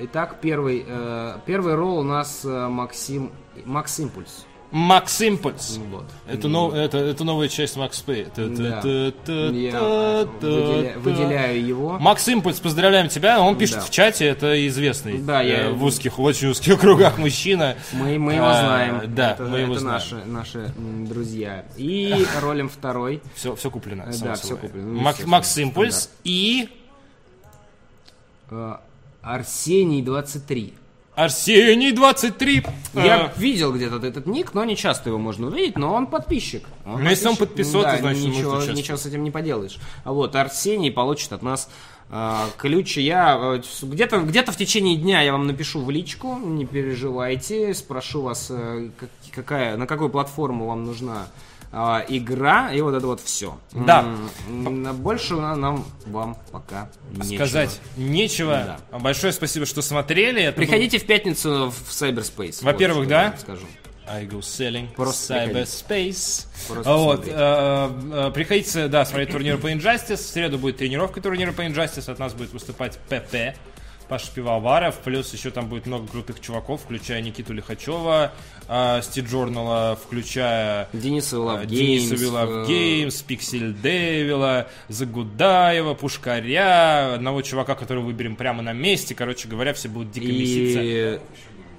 Итак, первый, э, первый ролл у нас э, Максим, Макс Импульс. Макс Импульс. Вот. Это, нов- это, это новая часть Макс Пэй. Да. Я э, выделя- выделяю его. Макс Импульс, поздравляем тебя. Он пишет Да. в чате, это известный. Да, я- э, в узких, очень узких кругах мужчина. Мы, мы его А, знаем. да, это, мы его это знаем. наши, наши друзья. И ролем второй. Все, все куплено. Э, да, собой. всё куплено. Ну, Мак- Макс Импульс стандарт. и э, Арсений 23. Арсений 23. Я Э, видел где-то этот ник, но не часто его можно увидеть, но он подписчик. Он Ну, если он подписался, Да, значит, ничего, ничего с этим не поделаешь. А вот Арсений получит от нас э, ключ. Я э, где-то где в течение дня я вам напишу в личку, не переживайте, спрошу вас, как- какая, на какую платформу вам нужна э, игра, и вот это вот все. Да. Больше на- нам вам пока нечего. Сказать нечего. Большое спасибо, что смотрели. Это Приходите в пятницу в Cyberspace. Во-первых, вот, да. Скажу. был I go selling Просто cyberspace. Просто А вот, э, э, приходите, да, смотреть турнир по Injustice. В среду будет тренировка турнира по Injustice. От нас будет выступать ПП. Паша Пивоваров, плюс еще там будет много крутых чуваков, включая Никиту Лихачева, э, Сти Джорнала, включая Дениса э, Дениса Геймс, Вилав э, Пиксель Девила, Загудаева, Пушкаря, одного чувака, которого выберем прямо на месте. Короче говоря, все будут дико меситься.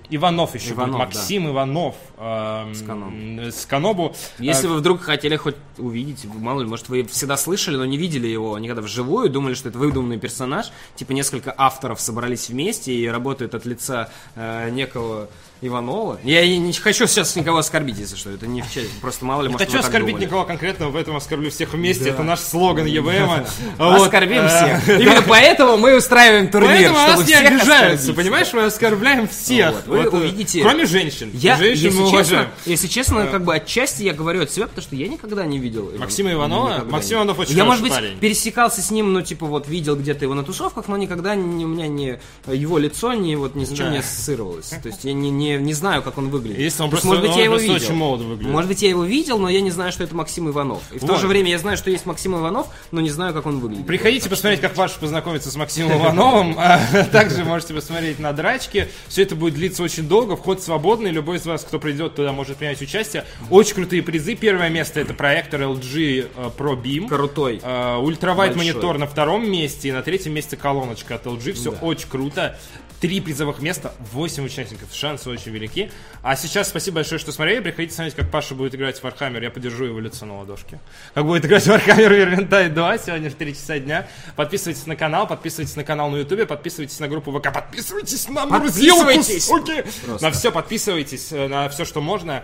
Иванов еще Иванов, будет, Максим Иванов эм, Канобу. с Канобу. Если Э, вы вдруг хотели хоть увидеть, мало ли, может, вы всегда слышали, но не видели его никогда вживую, думали, что это выдуманный персонаж, типа несколько авторов собрались вместе и работают от лица э, некого Иванова. Я не хочу сейчас никого оскорбить, если что, это не в честь, просто мало ли, может, так оскорбить думали. никого конкретного, в этом оскорблю всех вместе. Это наш слоган ЕВМ. Оскорбим всех. Именно поэтому мы устраиваем турнир, Поэтому чтобы нас не обижаются, понимаешь? Мы оскорбляем всех. Вы э, увидите- Кроме женщин. Я, Женщин если мы честно, уважаем. если честно, как бы отчасти я говорю от себя, потому что я никогда не видел. Максима Иванова? Никогда Максим не- Иванов очень Я, может быть, пересекался с ним, ну, типа, вот, видел где-то его на тусовках, но никогда не, у меня не его лицо не, вот, ни с чем не ассоциировалось. То есть я не, не, не знаю, как он выглядит. Если он То просто- может быть, он я его видел. очень молодо выглядит. Может быть, я его видел, но я не знаю, что это Максим Иванов. И в то Вот. же время я знаю, что есть Максим Иванов, но не знаю, как он выглядит. Приходите посмотреть, как Паша познакомится с Максимом Ивановым. А Также можете посмотреть на драчке. Все это будет длиться очень долго. Вход свободный. Любой из вас, кто придет туда, может принять участие. Очень крутые призы. Первое место это проектор LG э, Pro Beam. Крутой. Э, Ultrawide монитор на втором месте. И на третьем месте колоночка от LG. Все очень круто. Три призовых места, 8 участников. Шансы очень велики. А сейчас спасибо большое, что смотрели. Приходите смотреть, как Паша будет играть в Warhammer. Я подержу его лицо на ладошке. Как будет играть в Warhammer Vermintide 2 сегодня в 3 часа дня. Подписывайтесь на канал, подписывайтесь на канал на YouTube, подписывайтесь на группу ВК, подписывайтесь на Подписывайтесь! Просто. На все подписывайтесь, э, на все, что можно.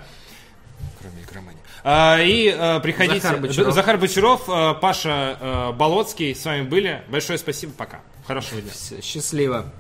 Кроме игромании. А, и э, приходите. Захар Бочаров. Захар Бочаров, э, Паша Болоцкий с вами были. Большое спасибо, пока. Хорошего дня. Счастливо.